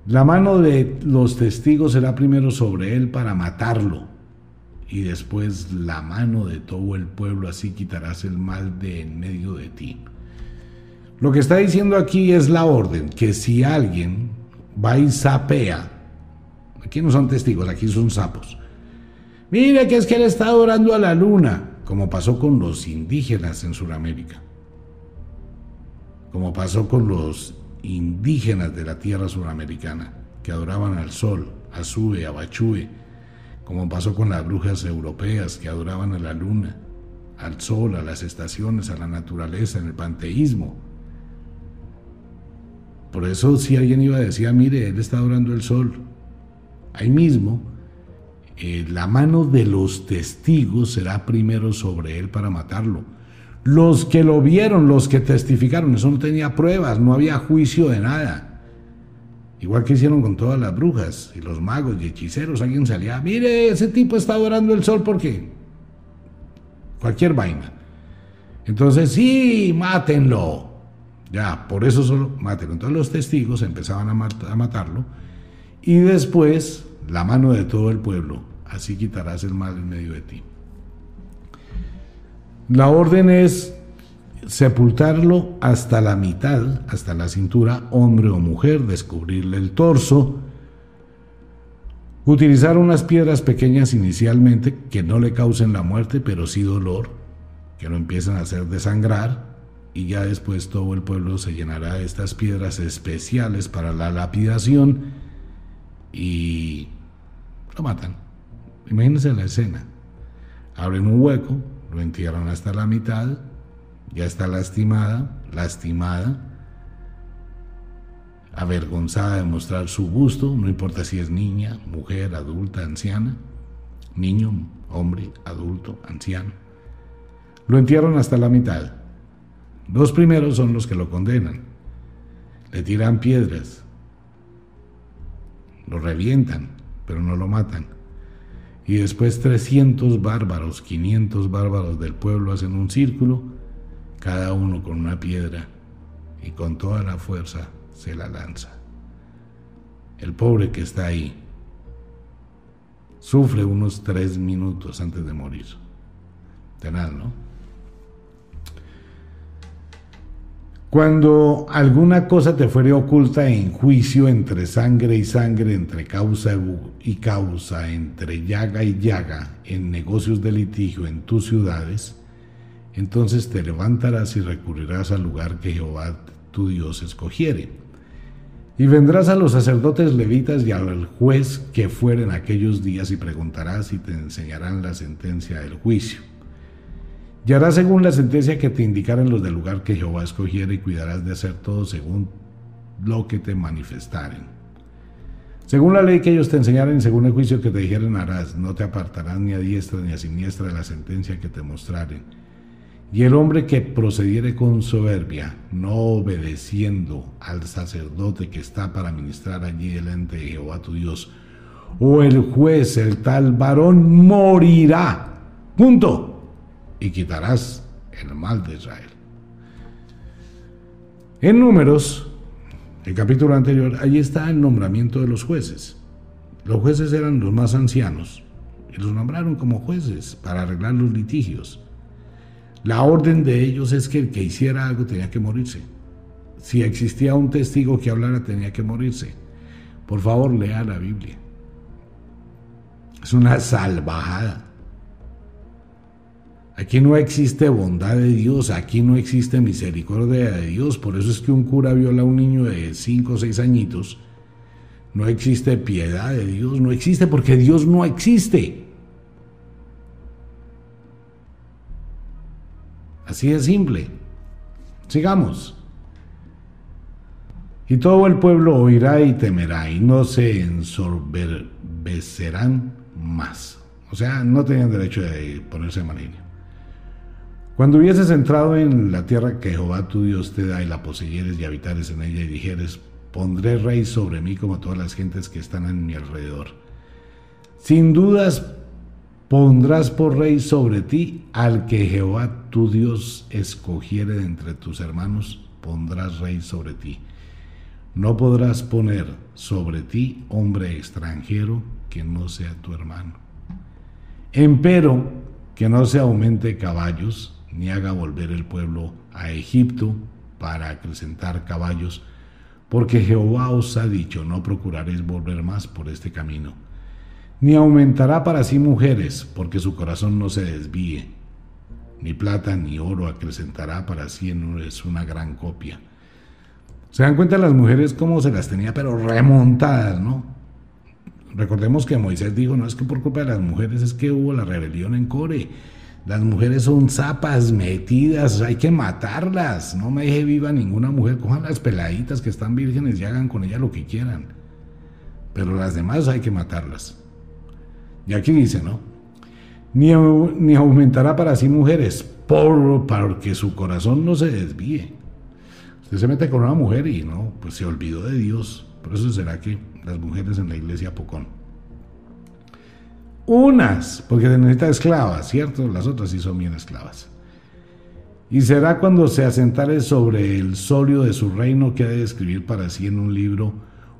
La mano de los testigos será primero sobre él para matarlo, y después la mano de todo el pueblo, así quitarás el mal de en medio de ti. Lo que está diciendo aquí es la orden, que si alguien va y sapea, aquí no son testigos, aquí son sapos. Mire que es que él está adorando a la luna, como pasó con los indígenas en Sudamérica, como pasó con los indígenas de la tierra suramericana que adoraban al sol, a Sue, a Bachue, como pasó con las brujas europeas que adoraban a la luna, al sol, a las estaciones, a la naturaleza, en el panteísmo. Por eso si alguien iba a decir, ah, mire, él está adorando el sol, ahí mismo, eh, la mano de los testigos será primero sobre él para matarlo. Los que lo vieron, los que testificaron, eso no tenía pruebas, no había juicio de nada. Igual que hicieron con todas las brujas y los magos y hechiceros, alguien salía, mire, ese tipo está adorando el sol porque cualquier vaina. Entonces, sí, mátenlo. Ya, por eso solo mátenlo. Entonces los testigos empezaban a, a matarlo y después la mano de todo el pueblo. Así quitarás el mal en medio de ti. La orden es sepultarlo hasta la mitad, hasta la cintura, hombre o mujer, descubrirle el torso, utilizar unas piedras pequeñas inicialmente que no le causen la muerte, pero sí dolor, que no empiecen a hacer desangrar, y ya después todo el pueblo se llenará de estas piedras especiales para la lapidación y lo matan. Imagínense la escena. Abren un hueco, lo entierran hasta la mitad, ya está lastimada, lastimada, avergonzada de mostrar su gusto, no importa si es niña, mujer, adulta, anciana, niño, hombre, adulto, anciano. Lo entierran hasta la mitad. Los primeros son los que lo condenan. Le tiran piedras, lo revientan, pero no lo matan. Y después 300 bárbaros, 500 bárbaros del pueblo hacen un círculo, cada uno con una piedra, y con toda la fuerza se la lanza. El pobre que está ahí sufre unos tres minutos antes de morir. Tenaz, ¿no? Cuando alguna cosa te fuere oculta en juicio entre sangre y sangre, entre causa y causa, entre llaga y llaga, en negocios de litigio en tus ciudades, entonces te levantarás y recurrirás al lugar que Jehová tu Dios escogiere. Y vendrás a los sacerdotes levitas y al juez que fueren aquellos días y preguntarás y te enseñarán la sentencia del juicio. Y harás según la sentencia que te indicaran los del lugar que Jehová escogiera y cuidarás de hacer todo según lo que te manifestaren. Según la ley que ellos te enseñaren, según el juicio que te dijeren harás, no te apartarás ni a diestra ni a siniestra de la sentencia que te mostraren. Y el hombre que procediere con soberbia, no obedeciendo al sacerdote que está para ministrar allí delante de Jehová tu Dios, o el juez, el tal varón, morirá. Punto y quitarás el mal de Israel. En números, el capítulo anterior, allí está el nombramiento de los jueces. Los jueces eran los más ancianos y los nombraron como jueces para arreglar los litigios. La orden de ellos es que el que hiciera algo tenía que morirse. Si existía un testigo que hablara tenía que morirse. Por favor, lea la Biblia. Es una salvajada. Aquí no existe bondad de Dios, aquí no existe misericordia de Dios. Por eso es que un cura viola a un niño de 5 o 6 añitos. No existe piedad de Dios, no existe porque Dios no existe. Así de simple. Sigamos. Y todo el pueblo oirá y temerá y no se ensorbecerán más. O sea, no tenían derecho de ponerse maligno. Cuando hubieses entrado en la tierra que Jehová tu Dios te da y la poseyeres y habitares en ella y dijeres, pondré rey sobre mí como todas las gentes que están en mi alrededor. Sin dudas pondrás por rey sobre ti al que Jehová tu Dios escogiere de entre tus hermanos, pondrás rey sobre ti. No podrás poner sobre ti hombre extranjero que no sea tu hermano. Empero, que no se aumente caballos, ni haga volver el pueblo a Egipto para acrecentar caballos, porque Jehová os ha dicho, no procuraréis volver más por este camino, ni aumentará para sí mujeres, porque su corazón no se desvíe, ni plata ni oro acrecentará para sí, en es una gran copia. Se dan cuenta las mujeres cómo se las tenía, pero remontadas, ¿no? Recordemos que Moisés dijo, no es que por culpa de las mujeres es que hubo la rebelión en Core las mujeres son zapas metidas, hay que matarlas. No me deje viva ninguna mujer. Cojan las peladitas que están vírgenes y hagan con ellas lo que quieran. Pero las demás hay que matarlas. Y aquí dice, ¿no? Ni, ni aumentará para sí mujeres, por, porque su corazón no se desvíe. Usted se mete con una mujer y no, pues se olvidó de Dios. Por eso será que las mujeres en la iglesia pocón. Unas, porque necesita esclavas, ¿cierto? Las otras sí son bien esclavas. Y será cuando se asentare sobre el solio de su reino que ha de escribir para sí en un libro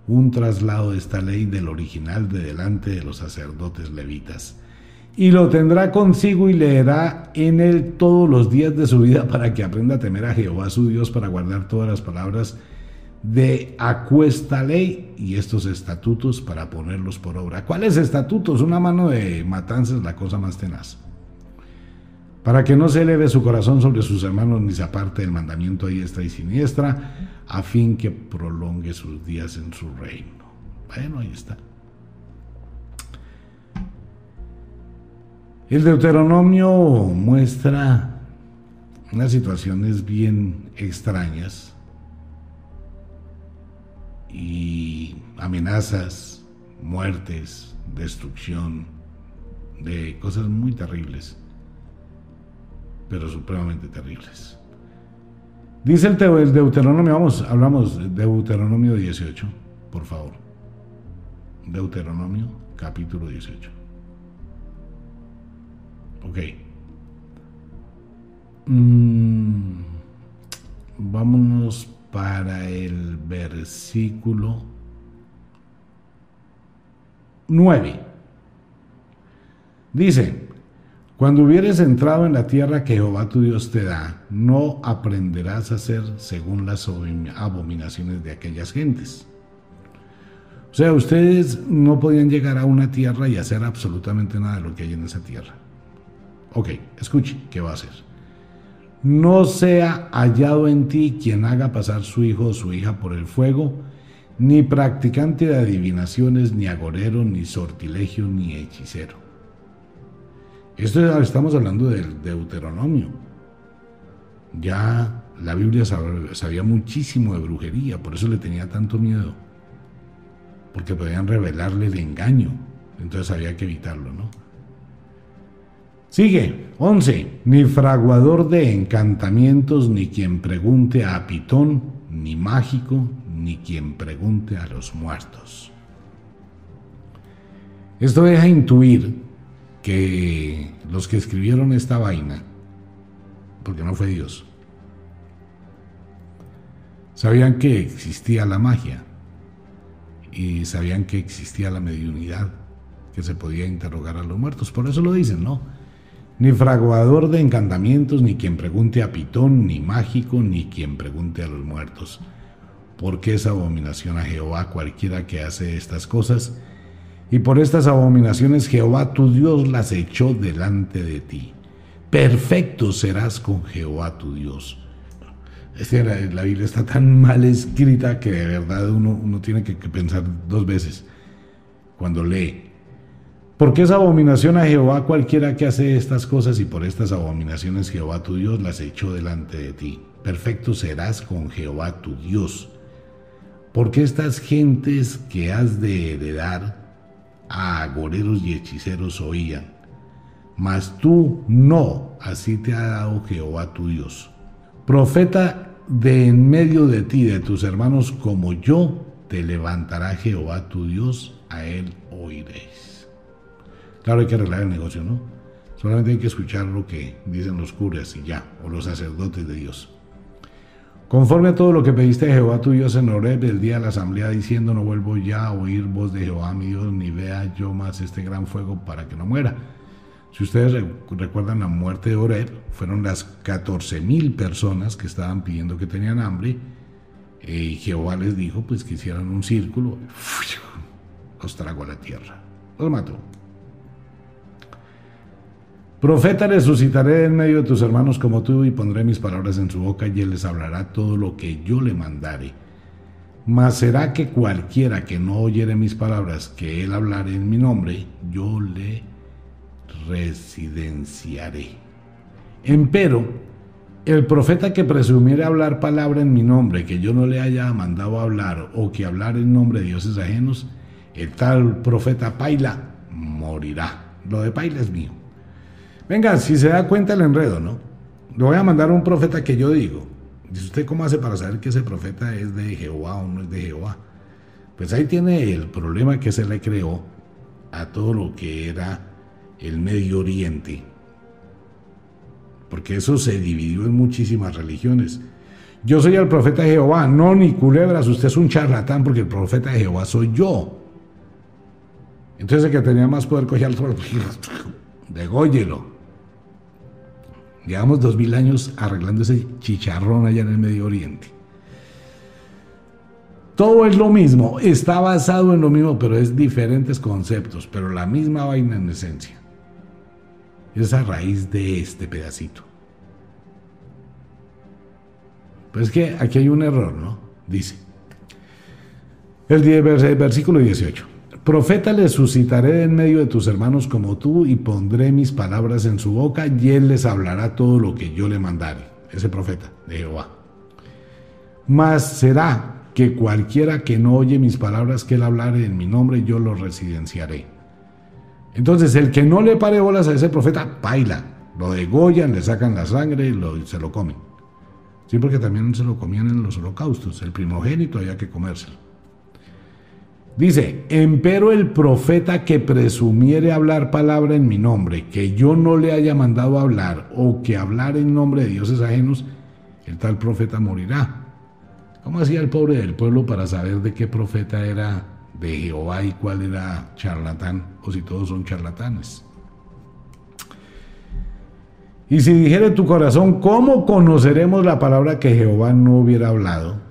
un traslado de esta ley del original de delante de los sacerdotes levitas. Y lo tendrá consigo y leerá en él todos los días de su vida para que aprenda a temer a Jehová su Dios para guardar todas las palabras de acuesta ley y estos estatutos para ponerlos por obra. ¿Cuáles estatutos? Una mano de matanzas, la cosa más tenaz. Para que no se eleve su corazón sobre sus hermanos ni se aparte del mandamiento a diestra y siniestra, a fin que prolongue sus días en su reino. Bueno, ahí está. El Deuteronomio muestra unas situaciones bien extrañas y amenazas, muertes, destrucción, de cosas muy terribles, pero supremamente terribles. Dice el, Deuteronomio, vamos, hablamos de Deuteronomio 18, por favor. Deuteronomio capítulo 18. Ok. Mm, vámonos para el versículo 9. Dice, cuando hubieres entrado en la tierra que Jehová tu Dios te da, no aprenderás a hacer según las abominaciones de aquellas gentes. O sea, ustedes no podían llegar a una tierra y hacer absolutamente nada de lo que hay en esa tierra. Ok, escuche, ¿qué va a hacer? No sea hallado en ti quien haga pasar su hijo o su hija por el fuego, ni practicante de adivinaciones, ni agorero, ni sortilegio, ni hechicero. Esto estamos hablando del Deuteronomio. Ya la Biblia sabía muchísimo de brujería, por eso le tenía tanto miedo. Porque podían revelarle el engaño. Entonces había que evitarlo, ¿no? Sigue, 11. Ni fraguador de encantamientos, ni quien pregunte a Pitón, ni mágico, ni quien pregunte a los muertos. Esto deja intuir que los que escribieron esta vaina, porque no fue Dios, sabían que existía la magia y sabían que existía la mediunidad, que se podía interrogar a los muertos. Por eso lo dicen, ¿no? Ni fraguador de encantamientos, ni quien pregunte a Pitón, ni mágico, ni quien pregunte a los muertos. Porque es abominación a Jehová cualquiera que hace estas cosas, y por estas abominaciones Jehová tu Dios las echó delante de ti. Perfecto serás con Jehová tu Dios. la, Biblia está tan mal escrita que de verdad uno, uno tiene que pensar dos veces cuando lee. Porque es abominación a Jehová cualquiera que hace estas cosas y por estas abominaciones Jehová tu Dios las echó delante de ti. Perfecto serás con Jehová tu Dios. Porque estas gentes que has de heredar a agoreros y hechiceros oían, mas tú no, así te ha dado Jehová tu Dios. Profeta de en medio de ti, de tus hermanos como yo, te levantará Jehová tu Dios, a él oiréis. Claro, hay que arreglar el negocio, ¿no? Solamente hay que escuchar lo que dicen los curas y ya, o los sacerdotes de Dios. Conforme a todo lo que pediste a Jehová tu Dios en Oreb el día de la asamblea, diciendo, no vuelvo ya a oír voz de Jehová mi Dios, ni vea yo más este gran fuego para que no muera. Si ustedes recuerdan la muerte de Oreb, fueron las 14 mil personas que estaban pidiendo que tenían hambre, eh, y Jehová les dijo pues que hicieran un círculo, los tragó a la tierra, los mató. Profeta resucitaré en medio de tus hermanos como tú y pondré mis palabras en su boca y él les hablará todo lo que yo le mandare. Mas será que cualquiera que no oyere mis palabras que él hablare en mi nombre, yo le residenciaré. Empero, el profeta que presumiere hablar palabra en mi nombre que yo no le haya mandado hablar o que hablar en nombre de dioses ajenos, el tal profeta paila morirá. Lo de Paila es mío. Venga, si se da cuenta el enredo, ¿no? Le voy a mandar a un profeta que yo digo. Dice usted cómo hace para saber que ese profeta es de Jehová o no es de Jehová. Pues ahí tiene el problema que se le creó a todo lo que era el Medio Oriente. Porque eso se dividió en muchísimas religiones. Yo soy el profeta de Jehová. No, ni culebras, usted es un charlatán porque el profeta de Jehová soy yo. Entonces el que tenía más poder cogía al. Degóyelo. Llevamos dos mil años arreglando ese chicharrón allá en el Medio Oriente. Todo es lo mismo, está basado en lo mismo, pero es diferentes conceptos, pero la misma vaina en esencia. Es a raíz de este pedacito. Pues que aquí hay un error, ¿no? Dice. El versículo 18. Profeta le suscitaré en medio de tus hermanos como tú y pondré mis palabras en su boca y él les hablará todo lo que yo le mandare. Ese profeta de Jehová. Mas será que cualquiera que no oye mis palabras que él hablare en mi nombre, yo lo residenciaré. Entonces, el que no le pare bolas a ese profeta, baila, lo degollan, le sacan la sangre y se lo comen. Sí, porque también se lo comían en los holocaustos. El primogénito había que comérselo. Dice, empero el profeta que presumiere hablar palabra en mi nombre, que yo no le haya mandado hablar, o que hablar en nombre de dioses ajenos, el tal profeta morirá. ¿Cómo hacía el pobre del pueblo para saber de qué profeta era de Jehová y cuál era charlatán, o si todos son charlatanes? Y si dijere tu corazón, ¿cómo conoceremos la palabra que Jehová no hubiera hablado?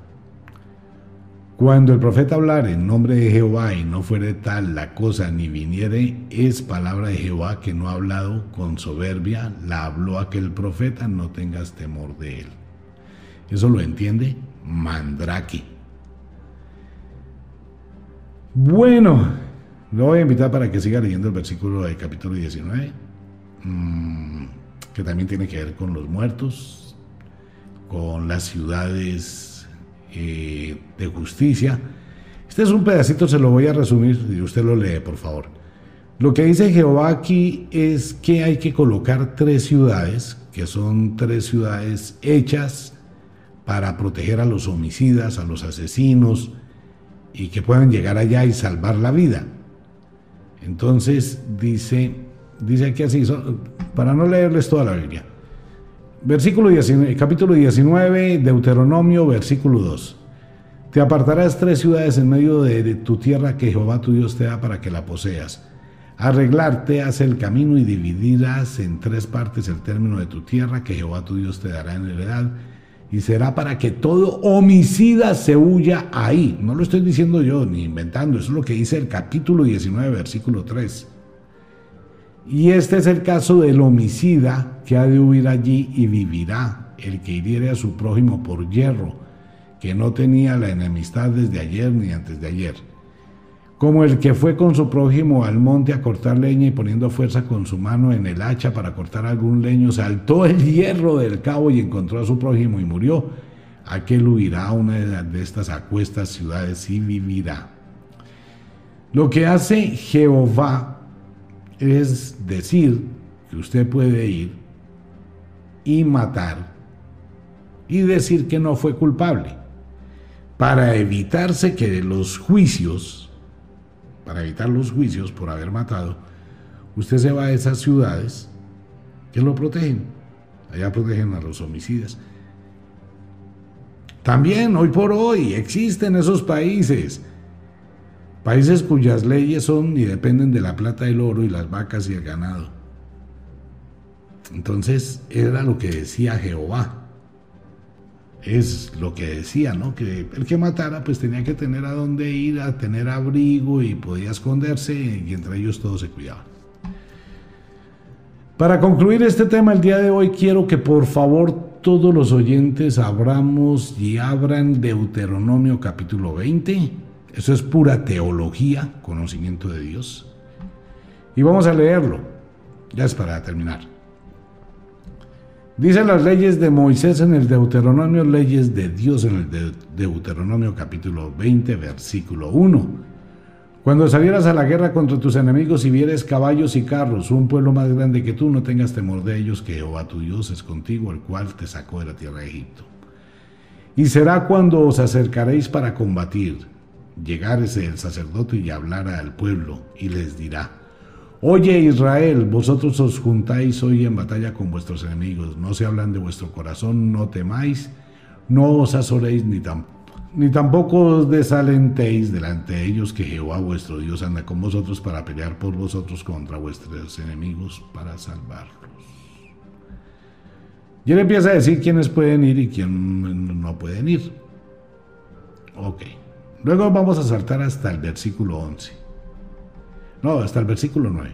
Cuando el profeta hablare en nombre de Jehová y no fuere tal la cosa ni viniere, es palabra de Jehová que no ha hablado con soberbia, la habló aquel profeta, no tengas temor de él. ¿Eso lo entiende? Mandrake. Bueno, lo voy a invitar para que siga leyendo el versículo del capítulo 19, mm, que también tiene que ver con los muertos, con las ciudades eh, de justicia. Este es un pedacito, se lo voy a resumir y usted lo lee, por favor. Lo que dice Jehová aquí es que hay que colocar tres ciudades, que son tres ciudades hechas para proteger a los homicidas, a los asesinos, y que puedan llegar allá y salvar la vida. Entonces dice, dice aquí así, para no leerles toda la Biblia. Versículo 19, capítulo 19, Deuteronomio, versículo 2. Te apartarás tres ciudades en medio de, tu tierra que Jehová tu Dios te da para que la poseas. Arreglarte hace el camino y dividirás en tres partes el término de tu tierra que Jehová tu Dios te dará en heredad. Y será para que todo homicida se huya ahí. No lo estoy diciendo yo ni inventando, eso es lo que dice el capítulo 19, versículo 3. Y este es el caso del homicida que ha de huir allí y vivirá, el que hiriere a su prójimo por hierro, que no tenía la enemistad desde ayer ni antes de ayer. Como el que fue con su prójimo al monte a cortar leña y poniendo fuerza con su mano en el hacha para cortar algún leño, saltó el hierro del cabo y encontró a su prójimo y murió. Aquel huirá a una de estas acuestas ciudades y vivirá. Lo que hace Jehová es decir que usted puede ir y matar y decir que no fue culpable para evitarse que los juicios, para evitar los juicios por haber matado, usted se va a esas ciudades que lo protegen. Allá protegen a los homicidas. También hoy por hoy existen esos países Países cuyas leyes son y dependen de la plata, el oro y las vacas y el ganado. Entonces era lo que decía Jehová. Es lo que decía, ¿no? Que el que matara pues tenía que tener a dónde ir, a tener abrigo y podía esconderse y entre ellos todos se cuidaban. Para concluir este tema el día de hoy quiero que por favor todos los oyentes abramos y abran Deuteronomio capítulo 20 eso es pura teología, conocimiento de Dios. Y vamos a leerlo. Ya es para terminar. Dicen las leyes de Moisés en el Deuteronomio, leyes de Dios en el Deuteronomio capítulo 20, versículo 1. Cuando salieras a la guerra contra tus enemigos y vieres caballos y carros, un pueblo más grande que tú, no tengas temor de ellos, que Jehová tu Dios es contigo, el cual te sacó de la tierra de Egipto. Y será cuando os acercaréis para combatir, llegárese el sacerdote y hablará al pueblo, y les dirá, Oye Israel, vosotros os juntáis hoy en batalla con vuestros enemigos, no se hablan de vuestro corazón, no temáis, no os azoréis ni tampoco ni tampoco os desalentéis delante de ellos que Jehová vuestro Dios anda con vosotros para pelear por vosotros contra vuestros enemigos para salvarlos. Y él empieza a decir quiénes pueden ir y quién no pueden ir. Ok. Luego vamos a saltar hasta el versículo 11. No, hasta el versículo 9.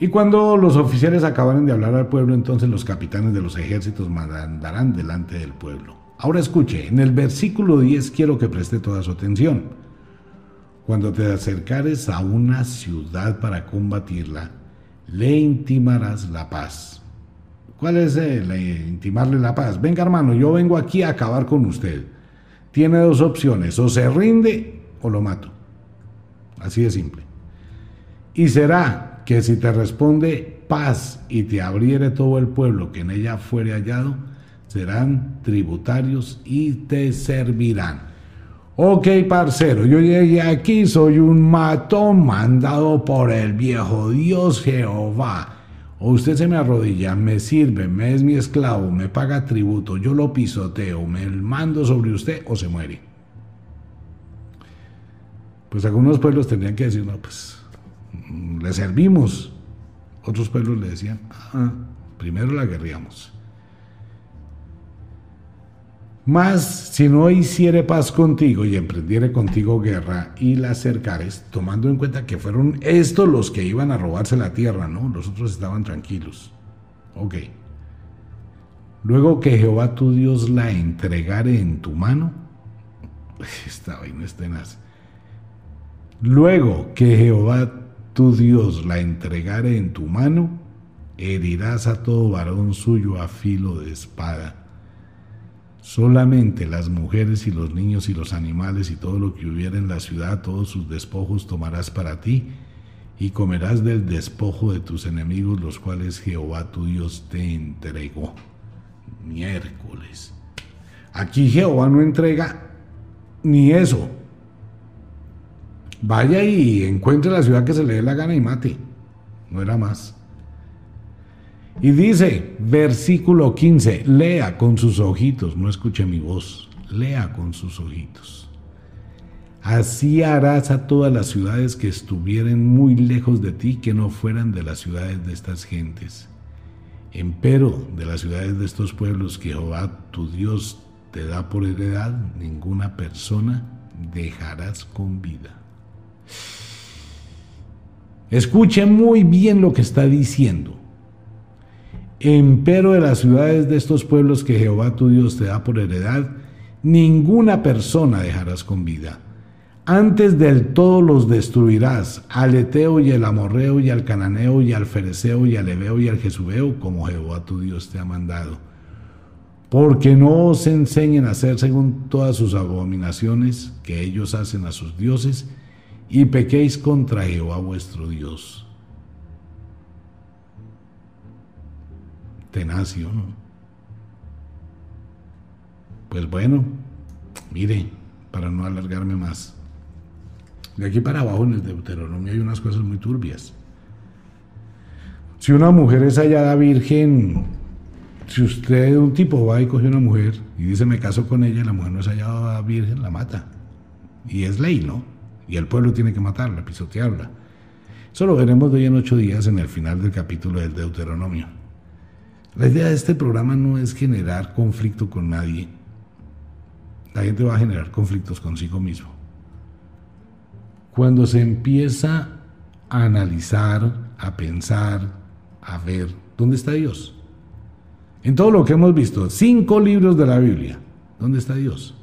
Y cuando los oficiales acabaren de hablar al pueblo, entonces los capitanes de los ejércitos mandarán delante del pueblo Ahora escuche, en el versículo 10 quiero que preste toda su atención. Cuando te acercares a una ciudad para combatirla, le intimarás la paz. ¿Cuál es el intimarle la paz? Venga hermano, yo vengo aquí a acabar con usted. Tiene dos opciones, o se rinde o lo mato. Así de simple. Y será que si te responde paz y te abriere todo el pueblo que en ella fuere hallado, serán tributarios y te servirán. Ok, parcero, yo llegué aquí, soy un matón mandado por el viejo Dios Jehová. O usted se me arrodilla, me sirve, me es mi esclavo, me paga tributo, yo lo pisoteo, me mando sobre usted o se muere. Pues algunos pueblos tendrían que decir, no, pues le servimos. Otros pueblos le decían, ah, primero la guerríamos. Mas si no hiciere paz contigo y emprendiere contigo guerra y la acercares, tomando en cuenta que fueron estos los que iban a robarse la tierra, ¿no? Los otros estaban tranquilos. Ok. Luego que Jehová tu Dios la entregare en tu mano, esta vaina. Luego que Jehová tu Dios la entregare en tu mano, herirás a todo varón suyo a filo de espada Solamente las mujeres y los niños y los animales y todo lo que hubiera en la ciudad, todos sus despojos tomarás para ti, y comerás del despojo de tus enemigos, los cuales Jehová tu Dios te entregó. Miércoles. Aquí Jehová no entrega ni eso. Vaya y encuentre la ciudad que se le dé la gana y mate. No era más. Y dice, versículo 15, lea con sus ojitos, no escuche mi voz, lea con sus ojitos. Así harás a todas las ciudades que estuvieren muy lejos de ti, que no fueran de las ciudades de estas gentes. Empero de las ciudades de estos pueblos que Jehová tu Dios te da por heredad, ninguna persona dejarás con vida. Escuche muy bien lo que está diciendo. Empero de las ciudades de estos pueblos que Jehová tu Dios te da por heredad, ninguna persona dejarás con vida. Antes del todo los destruirás, al Eteo y al Amorreo y al Cananeo y al Fereceo y al Ebeo y al Jesubeo, como Jehová tu Dios te ha mandado. Porque no os enseñen a hacer según todas sus abominaciones que ellos hacen a sus dioses, y pequéis contra Jehová vuestro Dios. Tenacio. Pues bueno, mire, para no alargarme más, de aquí para abajo en el Deuteronomio hay unas cosas muy turbias. Si una mujer es hallada virgen, si usted, un tipo, va y coge una mujer y dice me caso con ella, la mujer no es hallada virgen, la mata. Y es ley, ¿no? Y el pueblo tiene que matarla, pisotearla. Eso lo veremos de hoy en ocho días en el final del capítulo del Deuteronomio. La idea de este programa no es generar conflicto con nadie. La gente va a generar conflictos consigo mismo. Cuando se empieza a analizar, a pensar, a ver, ¿dónde está Dios? En todo lo que hemos visto, cinco libros de la Biblia, ¿dónde está Dios?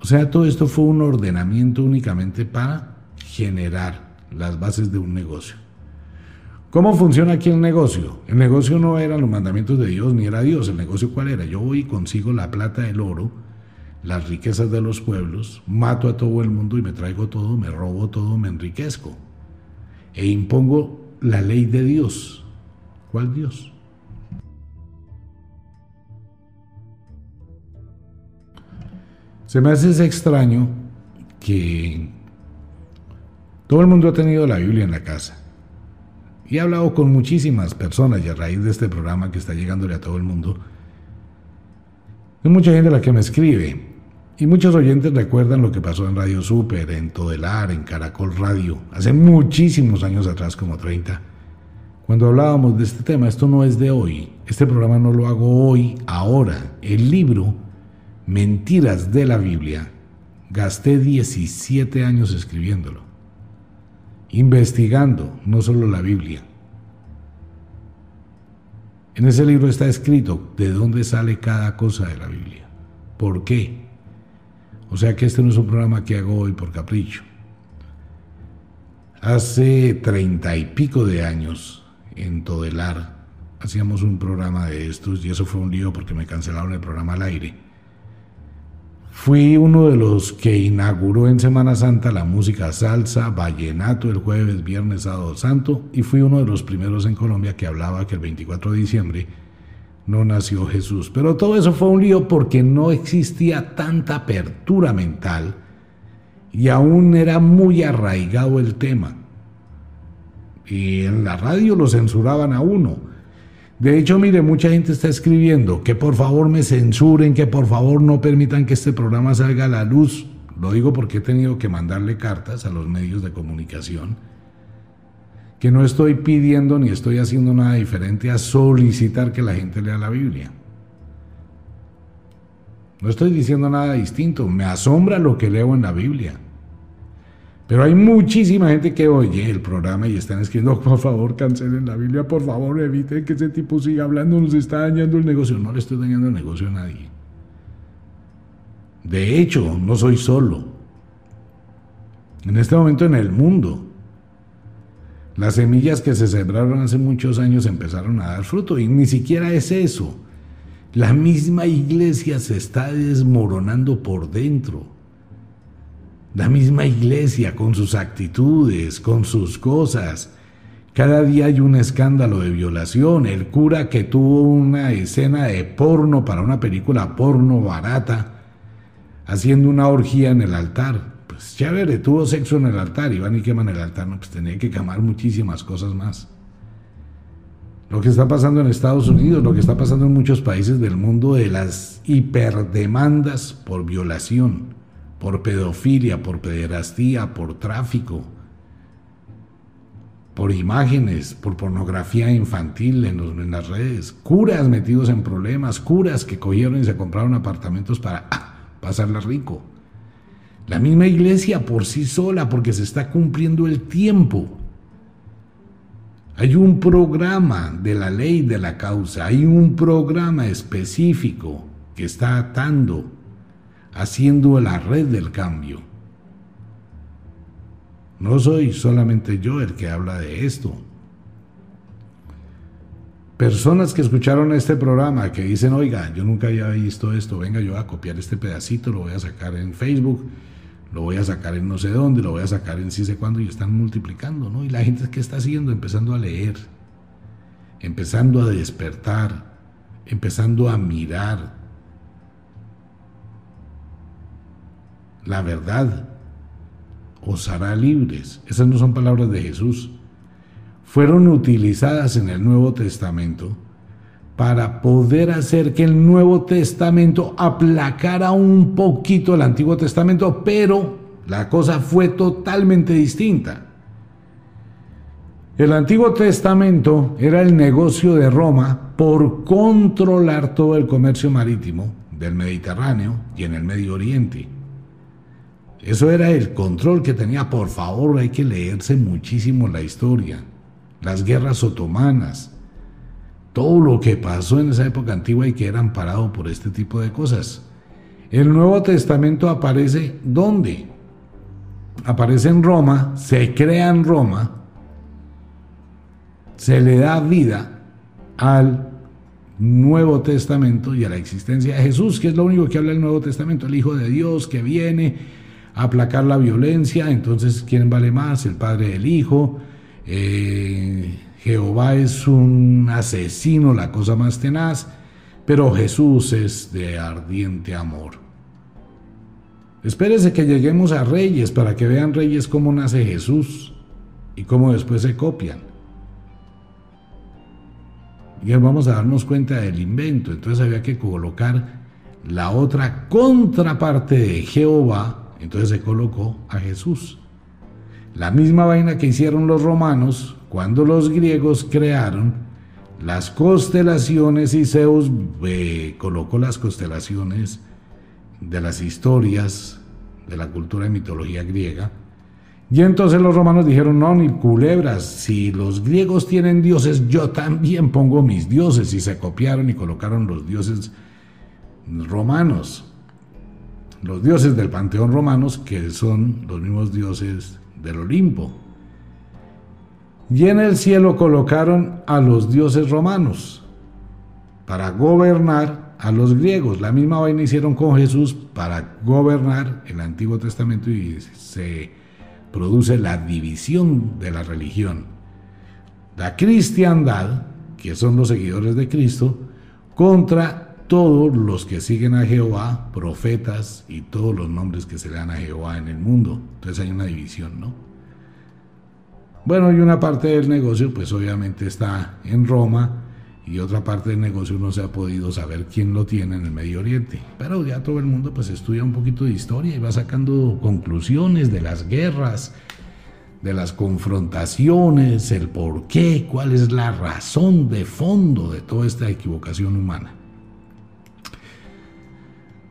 O sea, todo esto fue un ordenamiento únicamente para generar las bases de un negocio. ¿Cómo funciona aquí el negocio? El negocio no eran los mandamientos de Dios ni era Dios. ¿El negocio cuál era? Yo voy y consigo la plata, el oro, las riquezas de los pueblos, mato a todo el mundo y me traigo todo, me robo todo, me enriquezco. E impongo la ley de Dios. ¿Cuál Dios? Se me hace extraño que todo el mundo ha tenido la Biblia en la casa. Y he hablado con muchísimas personas y a raíz de este programa que está llegándole a todo el mundo, hay mucha gente la que me escribe y muchos oyentes recuerdan lo que pasó en Radio Super, en Todelar, en Caracol Radio, hace muchísimos años atrás, como 30, cuando hablábamos de este tema. Esto no es de hoy, este programa no lo hago hoy, ahora. El libro Mentiras de la Biblia, gasté 17 años escribiéndolo, investigando no solo la Biblia. En ese libro está escrito de dónde sale cada cosa de la Biblia, por qué, o sea que este no es un programa que hago hoy por capricho. Hace treinta y pico de años, en Todelar, hacíamos un programa de estos y eso fue un lío porque me cancelaron el programa al aire. Fui uno de los que inauguró en Semana Santa la música salsa, vallenato el jueves, viernes, sábado santo y fui uno de los primeros en Colombia que hablaba que el 24 de diciembre no nació Jesús. Pero todo eso fue un lío porque no existía tanta apertura mental y aún era muy arraigado el tema. Y en la radio lo censuraban a uno. De hecho, mire, mucha gente está escribiendo que por favor me censuren, que por favor no permitan que este programa salga a la luz. Lo digo porque he tenido que mandarle cartas a los medios de comunicación que no estoy pidiendo ni estoy haciendo nada diferente a solicitar que la gente lea la Biblia. No estoy diciendo nada distinto, me asombra lo que leo en la Biblia. Pero hay muchísima gente que oye el programa y están escribiendo, por favor, cancelen la Biblia, por favor, eviten que ese tipo siga hablando, nos está dañando el negocio. No le estoy dañando el negocio a nadie. De hecho, no soy solo. En este momento en el mundo las semillas que se sembraron hace muchos años empezaron a dar fruto y ni siquiera es eso. La misma iglesia se está desmoronando por dentro. La misma iglesia con sus actitudes, con sus cosas. Cada día hay un escándalo de violación. El cura que tuvo una escena de porno para una película porno barata, haciendo una orgía en el altar pues chévere, tuvo sexo en el altar y van y queman el altar, no, pues tenía que quemar muchísimas cosas más. Lo que está pasando en Estados Unidos, lo que está pasando en muchos países del mundo de las hiperdemandas por violación, por pedofilia, por pederastía, por tráfico, por imágenes, por pornografía infantil en, en, las redes, curas metidos en problemas, curas que cogieron y se compraron apartamentos para ah, pasarla rico. La misma iglesia por sí sola, porque se está cumpliendo el tiempo. Hay un programa de la ley de la causa, hay un programa específico que está atando, haciendo la red del cambio. No soy solamente yo el que habla de esto. Personas que escucharon este programa que dicen, oiga, yo nunca había visto esto, venga yo a copiar este pedacito, lo voy a sacar en Facebook lo voy a sacar en no sé dónde, lo voy a sacar en sí sé cuándo y están multiplicando, ¿no? Y la gente que está haciendo, empezando a leer, empezando a despertar, empezando a mirar la verdad os hará libres. Esas no son palabras de Jesús. Fueron utilizadas en el Nuevo Testamento para poder hacer que el Nuevo Testamento aplacara un poquito el Antiguo Testamento, pero la cosa fue totalmente distinta. El Antiguo Testamento era el negocio de Roma por controlar todo el comercio marítimo del Mediterráneo y en el Medio Oriente. Eso era el control que tenía. Por favor, hay que leerse muchísimo la historia. Las guerras otomanas, todo lo que pasó en esa época antigua y que era amparado por este tipo de cosas. El Nuevo Testamento aparece ¿dónde? Aparece en Roma, se crea en Roma, se le da vida al Nuevo Testamento y a la existencia de Jesús, que es lo único que habla el Nuevo Testamento, el Hijo de Dios que viene aplacar la violencia. Entonces, ¿quién vale más? El Padre del Hijo. Eh, Jehová es un asesino, la cosa más tenaz, pero Jesús es de ardiente amor. Espérese que lleguemos a Reyes para que vean Reyes cómo nace Jesús y cómo después se copian. Y vamos a darnos cuenta del invento. Entonces había que colocar la otra contraparte de Jehová. Entonces se colocó a Jesús. La misma vaina que hicieron los romanos cuando los griegos crearon las constelaciones y Zeus eh, colocó las constelaciones de las historias de la cultura y mitología griega. Y entonces los romanos dijeron, no, ni culebras, si los griegos tienen dioses, yo también pongo mis dioses. Y se copiaron y colocaron los dioses romanos, los dioses del panteón romanos, que son los mismos dioses del Olimpo. Y en el cielo colocaron a los dioses romanos para gobernar a los griegos. La misma vaina hicieron con Jesús para gobernar el Antiguo Testamento y se produce la división de la religión. La cristiandad, que son los seguidores de Cristo, contra todos los que siguen a Jehová, profetas y todos los nombres que se le dan a Jehová en el mundo. Entonces hay una división, ¿no? Bueno, y una parte del negocio pues obviamente está en Roma y otra parte del negocio no se ha podido saber quién lo tiene en el Medio Oriente. Pero ya todo el mundo pues estudia un poquito de historia y va sacando conclusiones de las guerras, de las confrontaciones, el por qué, cuál es la razón de fondo de toda esta equivocación humana.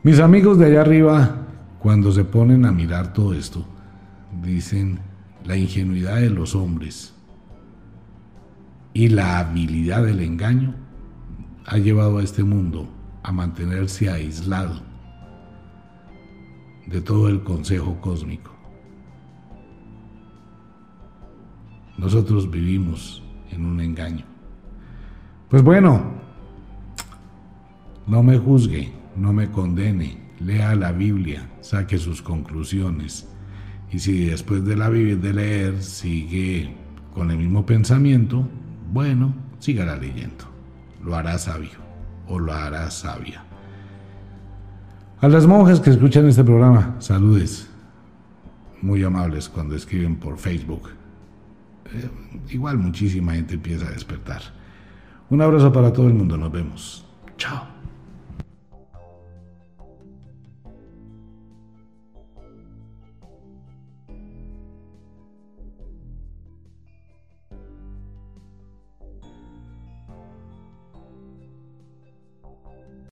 Mis amigos de allá arriba, cuando se ponen a mirar todo esto, dicen, la ingenuidad de los hombres y la habilidad del engaño ha llevado a este mundo a mantenerse aislado de todo el consejo cósmico. Nosotros vivimos en un engaño. Pues bueno, no me juzgue, no me condene, lea la Biblia, saque sus conclusiones y si después de la de leer sigue con el mismo pensamiento, bueno, sígala leyendo. Lo hará sabio o lo hará sabia. A las monjas que escuchan este programa, saludes. Muy amables cuando escriben por Facebook. Eh, igual muchísima gente empieza a despertar. Un abrazo para todo el mundo. Nos vemos. Chao.